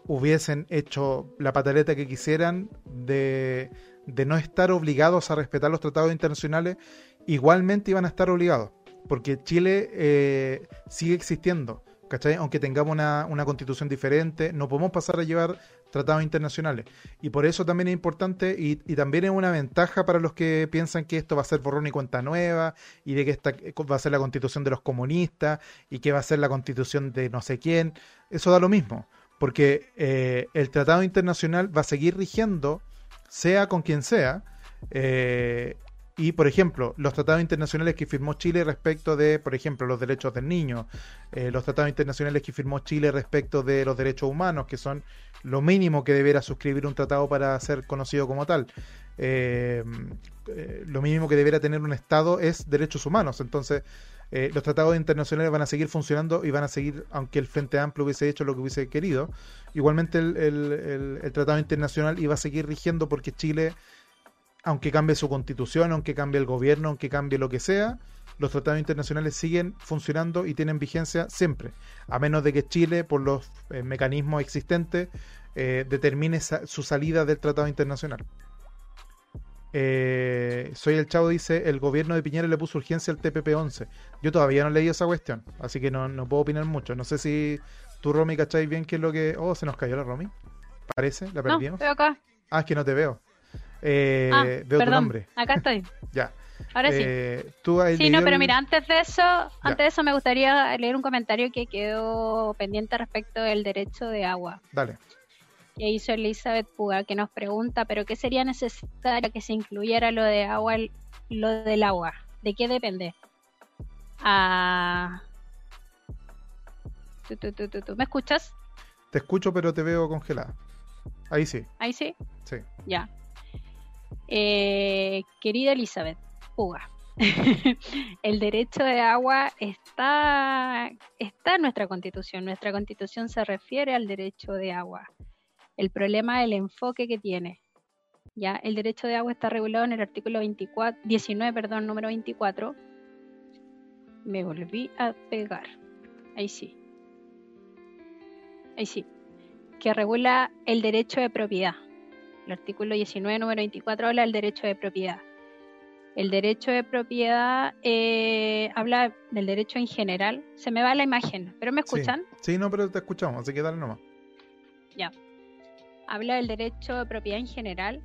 hubiesen hecho la pataleta que quisieran de, de no estar obligados a respetar los tratados internacionales, igualmente iban a estar obligados, porque Chile eh, sigue existiendo. ¿Cachai? Aunque tengamos una, una, constitución diferente, no podemos pasar a llevar tratados internacionales. Y por eso también es importante y, también es una ventaja para los que piensan que esto va a ser borrón y cuenta nueva y de que esta va a ser la constitución de los comunistas y que va a ser la constitución de no sé quién. Eso da lo mismo, porque eh, el tratado internacional va a seguir rigiendo, sea con quien sea, eh, y, por ejemplo, los tratados internacionales que firmó Chile respecto de, por ejemplo, los derechos del niño, eh, los tratados internacionales que firmó Chile respecto de los derechos humanos, que son lo mínimo que deberá suscribir un tratado para ser conocido como tal. Eh, eh, lo mínimo que deberá tener un Estado es derechos humanos. Entonces, los tratados internacionales van a seguir funcionando y van a seguir, aunque el Frente Amplio hubiese hecho lo que hubiese querido, igualmente el, el tratado internacional iba a seguir rigiendo porque Chile aunque cambie su constitución, aunque cambie el gobierno, aunque cambie lo que sea, los tratados internacionales siguen funcionando y tienen vigencia siempre, a menos de que Chile, por los eh, mecanismos existentes, eh, determine su salida del tratado internacional. Eh, soy el Chavo dice, el gobierno de Piñera le puso urgencia al TPP-11. Yo todavía no leí esa cuestión, así que no, puedo opinar mucho. No sé si tú, Romy, cacháis bien qué es lo que... Oh, se nos cayó la Romy. Parece, la perdimos. No, acá. Ah, es que no te veo. Eh, ah, veo tu nombre. Acá estoy. ya. Ahora sí. Eh, sí, no, pero mira, antes de eso, antes de eso me gustaría leer un comentario que quedó pendiente respecto del derecho de agua. Dale. Que hizo Elizabeth Puga, que nos pregunta, ¿pero qué sería necesario que se incluyera lo de agua, lo del agua? ¿De qué depende? Ah... ¿Tú, me escuchas? Te escucho, pero te veo congelada. Ahí sí. Ahí sí. Sí. Ya. Eh, querida Elizabeth, Puga, el derecho de agua está, está en nuestra constitución. Nuestra constitución se refiere al derecho de agua. El problema es el enfoque que tiene. Ya, el derecho de agua está regulado en el artículo 24, 19, perdón, número 24. Me volví a pegar. Ahí sí. Ahí sí. Que regula el derecho de propiedad. El artículo 19, número 24, habla del derecho de propiedad. El derecho de propiedad eh, habla del derecho en general. Se me va la imagen, ¿pero me escuchan? Sí, no, pero te escuchamos, así que dale nomás. Ya. Habla del derecho de propiedad en general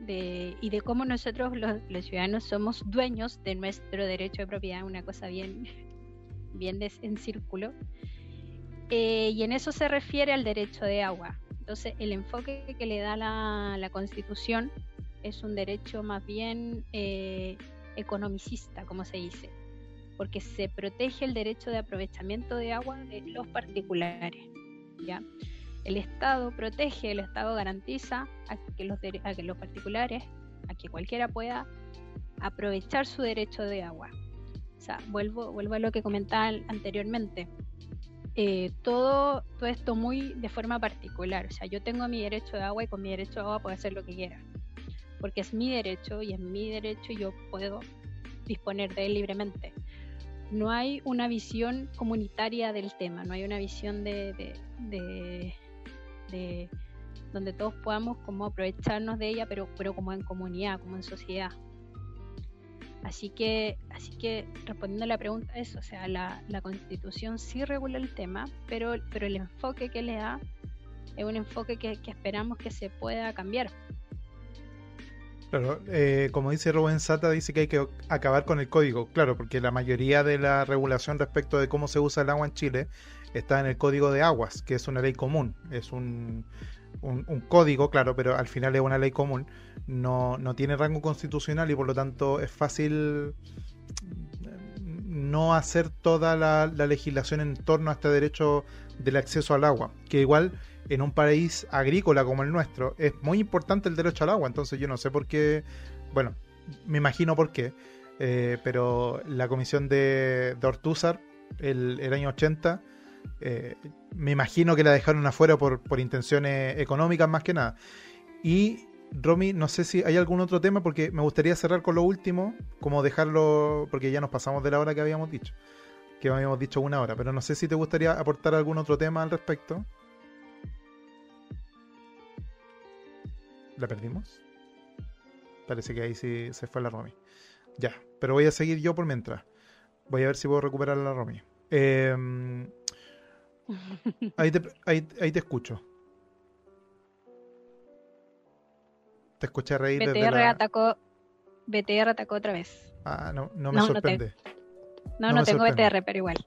de, y de cómo nosotros los, ciudadanos somos dueños de nuestro derecho de propiedad, una cosa bien, bien en círculo. Eh, y en eso se refiere al derecho de agua. Entonces, el enfoque que le da la, Constitución es un derecho más bien eh, economicista, como se dice, porque se protege el derecho de aprovechamiento de agua de los particulares. ¿ya? El Estado protege, el Estado garantiza a que los, a que los particulares, a que cualquiera pueda aprovechar su derecho de agua. O sea, vuelvo, vuelvo a lo que comentaba anteriormente. Eh, todo, todo esto muy de forma particular. O sea, yo tengo mi derecho de agua y con mi derecho de agua puedo hacer lo que quiera. Porque es mi derecho y es mi derecho y yo puedo disponer de él libremente. No hay una visión comunitaria del tema, no hay una visión de, de, donde todos podamos como aprovecharnos de ella, pero, pero como en comunidad, como en sociedad. Así que, así que respondiendo a la pregunta es, o sea, la, la constitución sí regula el tema, pero, pero el enfoque que le da es un enfoque que, que esperamos que se pueda cambiar. Claro, eh, como dice Rubén Sata, dice que hay que acabar con el código, claro, porque la mayoría de la regulación respecto de cómo se usa el agua en Chile está en el Código de Aguas, que es una ley común, es un, un, código, claro, pero al final es una ley común, no, no tiene rango constitucional y por lo tanto es fácil no hacer toda la, la legislación en torno a este derecho del acceso al agua, que igual en un país agrícola como el nuestro es muy importante el derecho al agua, entonces yo no sé por qué, bueno, me imagino por qué, eh, pero la comisión de, de Ortúzar el, el, año 80, eh, me imagino que la dejaron afuera por, intenciones económicas más que nada. Y Romy, no sé si hay algún otro tema, porque me gustaría cerrar con lo último, como dejarlo, porque ya nos pasamos de la hora que habíamos dicho, que habíamos dicho una hora, pero no sé si te gustaría aportar algún otro tema al respecto. ¿La perdimos? Parece que ahí sí se fue la Romy. Ya, pero voy a seguir yo por mientras. Voy a ver si puedo recuperar a la Romy. Eh, ahí, te, ahí, ahí, te, escucho. Te escuché reír BTR desde la... atacó BTR atacó otra vez. Ah, no, no me no, sorprende. No, no, no tengo sorprende. BTR, pero igual.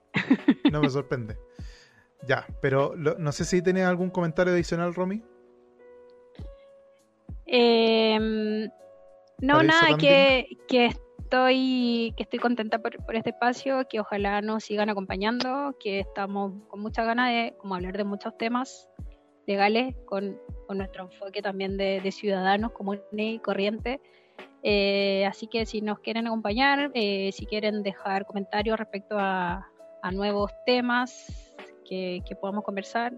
No me sorprende. Ya, pero lo, no sé si tienes algún comentario adicional, Romy. Eh, no, nada, que, que, estoy, que estoy contenta por, por, este espacio, que ojalá nos sigan acompañando, que estamos con mucha ganas de como hablar de muchos temas legales, con, con nuestro enfoque también de, de ciudadanos comunes y corrientes. Eh, así que si nos quieren acompañar, eh, si quieren dejar comentarios respecto a, a nuevos temas que, que podamos conversar,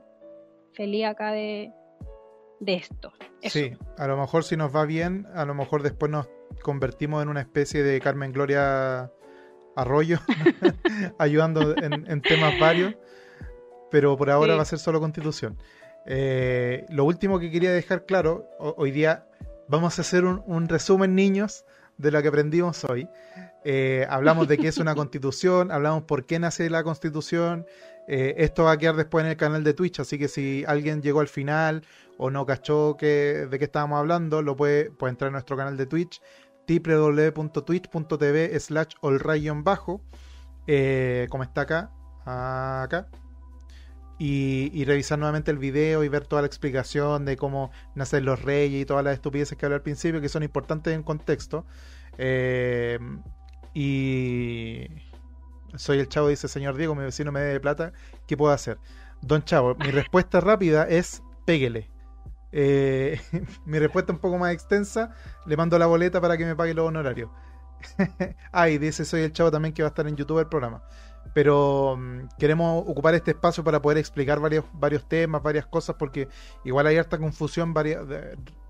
feliz acá de, de esto. Eso. Sí, a lo mejor si nos va bien, a lo mejor después nos convertimos en una especie de Carmen Gloria Arroyo, ayudando en, en, temas varios, pero por ahora sí. va a ser solo constitución. Eh, lo último que quería dejar claro, hoy día vamos a hacer un, un resumen, niños, de lo que aprendimos hoy. Eh, hablamos de qué es una constitución, hablamos por qué nace la constitución. Eh, esto va a quedar después en el canal de Twitch, así que si alguien llegó al final o no cachó que, de qué estábamos hablando, lo puede, entrar a nuestro canal de Twitch, www.twitch.tv slash bajo, eh, como está acá, acá, y, y, revisar nuevamente el video y ver toda la explicación de cómo nacen los reyes y todas las estupideces que hablé al principio, que son importantes en contexto. Eh, y soy el chavo, dice señor Diego, mi vecino me debe plata, ¿qué puedo hacer? Don Chavo, mi respuesta rápida es péguele. Eh, mi respuesta un poco más extensa, le mando la boleta para que me pague los honorarios. ah, y dice Soy el Chavo también que va a estar en YouTube el programa. Pero um, queremos ocupar este espacio para poder explicar varios, varios temas, varias cosas, porque igual hay harta confusión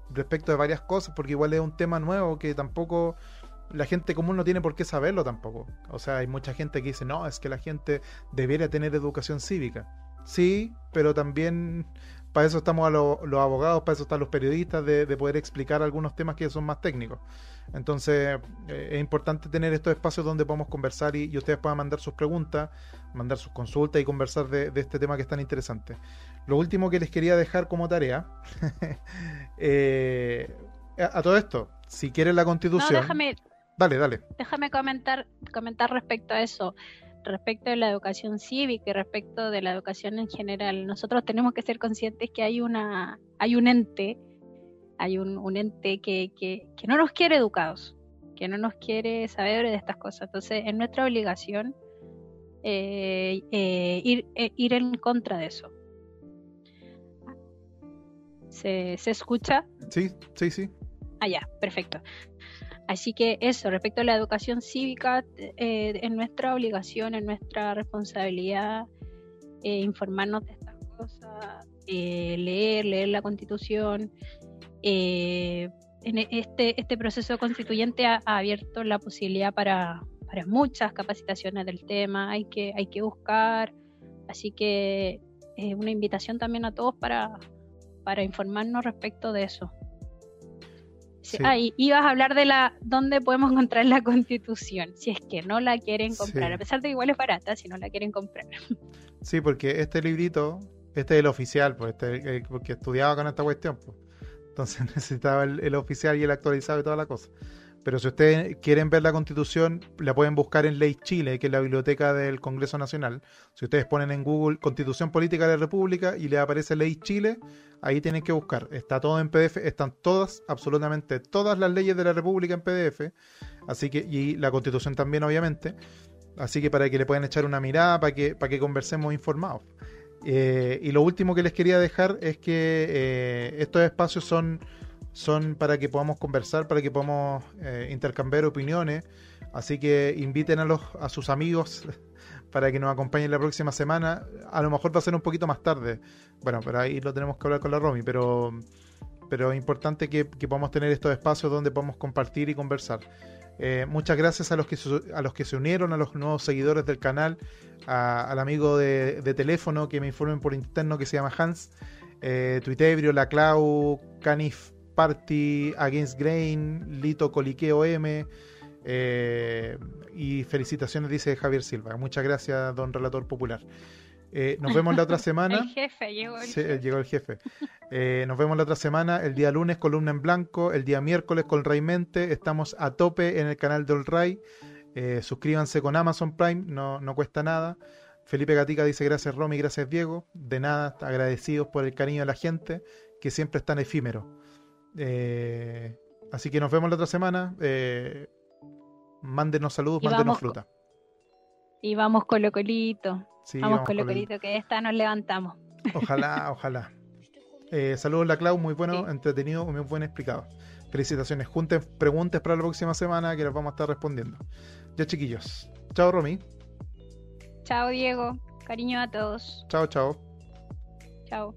respecto de varias cosas, porque igual es un tema nuevo que tampoco la gente común no tiene por qué saberlo tampoco. O sea, hay mucha gente que dice, no, es que la gente debería tener educación cívica. Sí, pero también para eso estamos a lo, los abogados, para eso están los periodistas, de, de, poder explicar algunos temas que son más técnicos. Entonces, eh, es importante tener estos espacios donde podamos conversar y, y, ustedes puedan mandar sus preguntas, mandar sus consultas y conversar de, de, este tema que es tan interesante. Lo último que les quería dejar como tarea, eh, a, a, todo esto, si quieren la constitución... No, déjame, dale, dale. Déjame comentar, comentar respecto a eso respecto de la educación cívica y respecto de la educación en general, nosotros tenemos que ser conscientes que hay una, hay un ente, hay un, un ente que, que, que, no nos quiere educados, que no nos quiere saber de estas cosas. Entonces, es nuestra obligación eh, eh, ir, eh, ir en contra de eso. ¿Se, ¿Se escucha? Sí, sí, sí. Ah, ya, perfecto. Así que eso, respecto a la educación cívica, eh, es nuestra obligación, es nuestra responsabilidad eh, informarnos de estas cosas, eh, leer, leer la constitución. En este, este proceso constituyente ha, ha abierto la posibilidad para, para, muchas capacitaciones del tema, hay que, hay que buscar, así que es una invitación también a todos para, para informarnos respecto de eso. Ah, y ibas a hablar de la dónde podemos encontrar la constitución, si es que no la quieren comprar, a pesar de que igual es barata, si no la quieren comprar. Sí, porque este librito, este es el oficial, pues este, porque estudiaba con esta cuestión, pues. entonces necesitaba el, oficial y el actualizado y toda la cosa. Pero si ustedes quieren ver la constitución, la pueden buscar en Ley Chile, que es la biblioteca del Congreso Nacional. Si ustedes ponen en Google Constitución Política de la República y le aparece Ley Chile, ahí tienen que buscar. Está todo en PDF, están todas, absolutamente todas las leyes de la República en PDF. Así que, y la Constitución también, obviamente. Así que para que le puedan echar una mirada, para que, para que conversemos informados. Eh, y lo último que les quería dejar es que eh, estos espacios son son para que podamos conversar, para que podamos eh, intercambiar opiniones. Así que inviten a, los, a sus amigos para que nos acompañen la próxima semana. A lo mejor va a ser un poquito más tarde. Bueno, pero ahí lo tenemos que hablar con la Romy, pero, pero es importante que, podamos tener estos espacios donde podamos compartir y conversar. Eh, muchas gracias a los, que, a los que se unieron, a los nuevos seguidores del canal, al amigo de, teléfono que me informen por interno que se llama Hans, eh, Tuitebrio, La Clau, Canif Party, Against Grain, Lito Coliqueo M. Eh, y felicitaciones, dice Javier Silva. Muchas gracias, don Relator Popular. Eh, nos vemos la otra semana. el jefe, llegó el sí, jefe. Llegó el jefe. Eh, nos vemos la otra semana. El día lunes, columna en blanco. El día miércoles, con Mente. Estamos a tope en el canal del Ray. suscríbanse con Amazon Prime, no, no cuesta nada. Felipe Gatica dice gracias Romy, gracias Diego. De nada, agradecidos por el cariño de la gente, que siempre es tan efímero. Eh, así que nos vemos la otra semana. Eh, mándenos saludos, mándenos fruta. Y vamos con lo colito. vamos, con lo colito, que esta nos levantamos. Ojalá, ojalá. Eh, saludos la Clau, muy bueno, entretenido, muy buen explicado. Felicitaciones. Junten preguntas para la próxima semana que las vamos a estar respondiendo. Ya chiquillos. Chao Romy. Chao Diego. Cariño a todos. Chao, chao. Chao.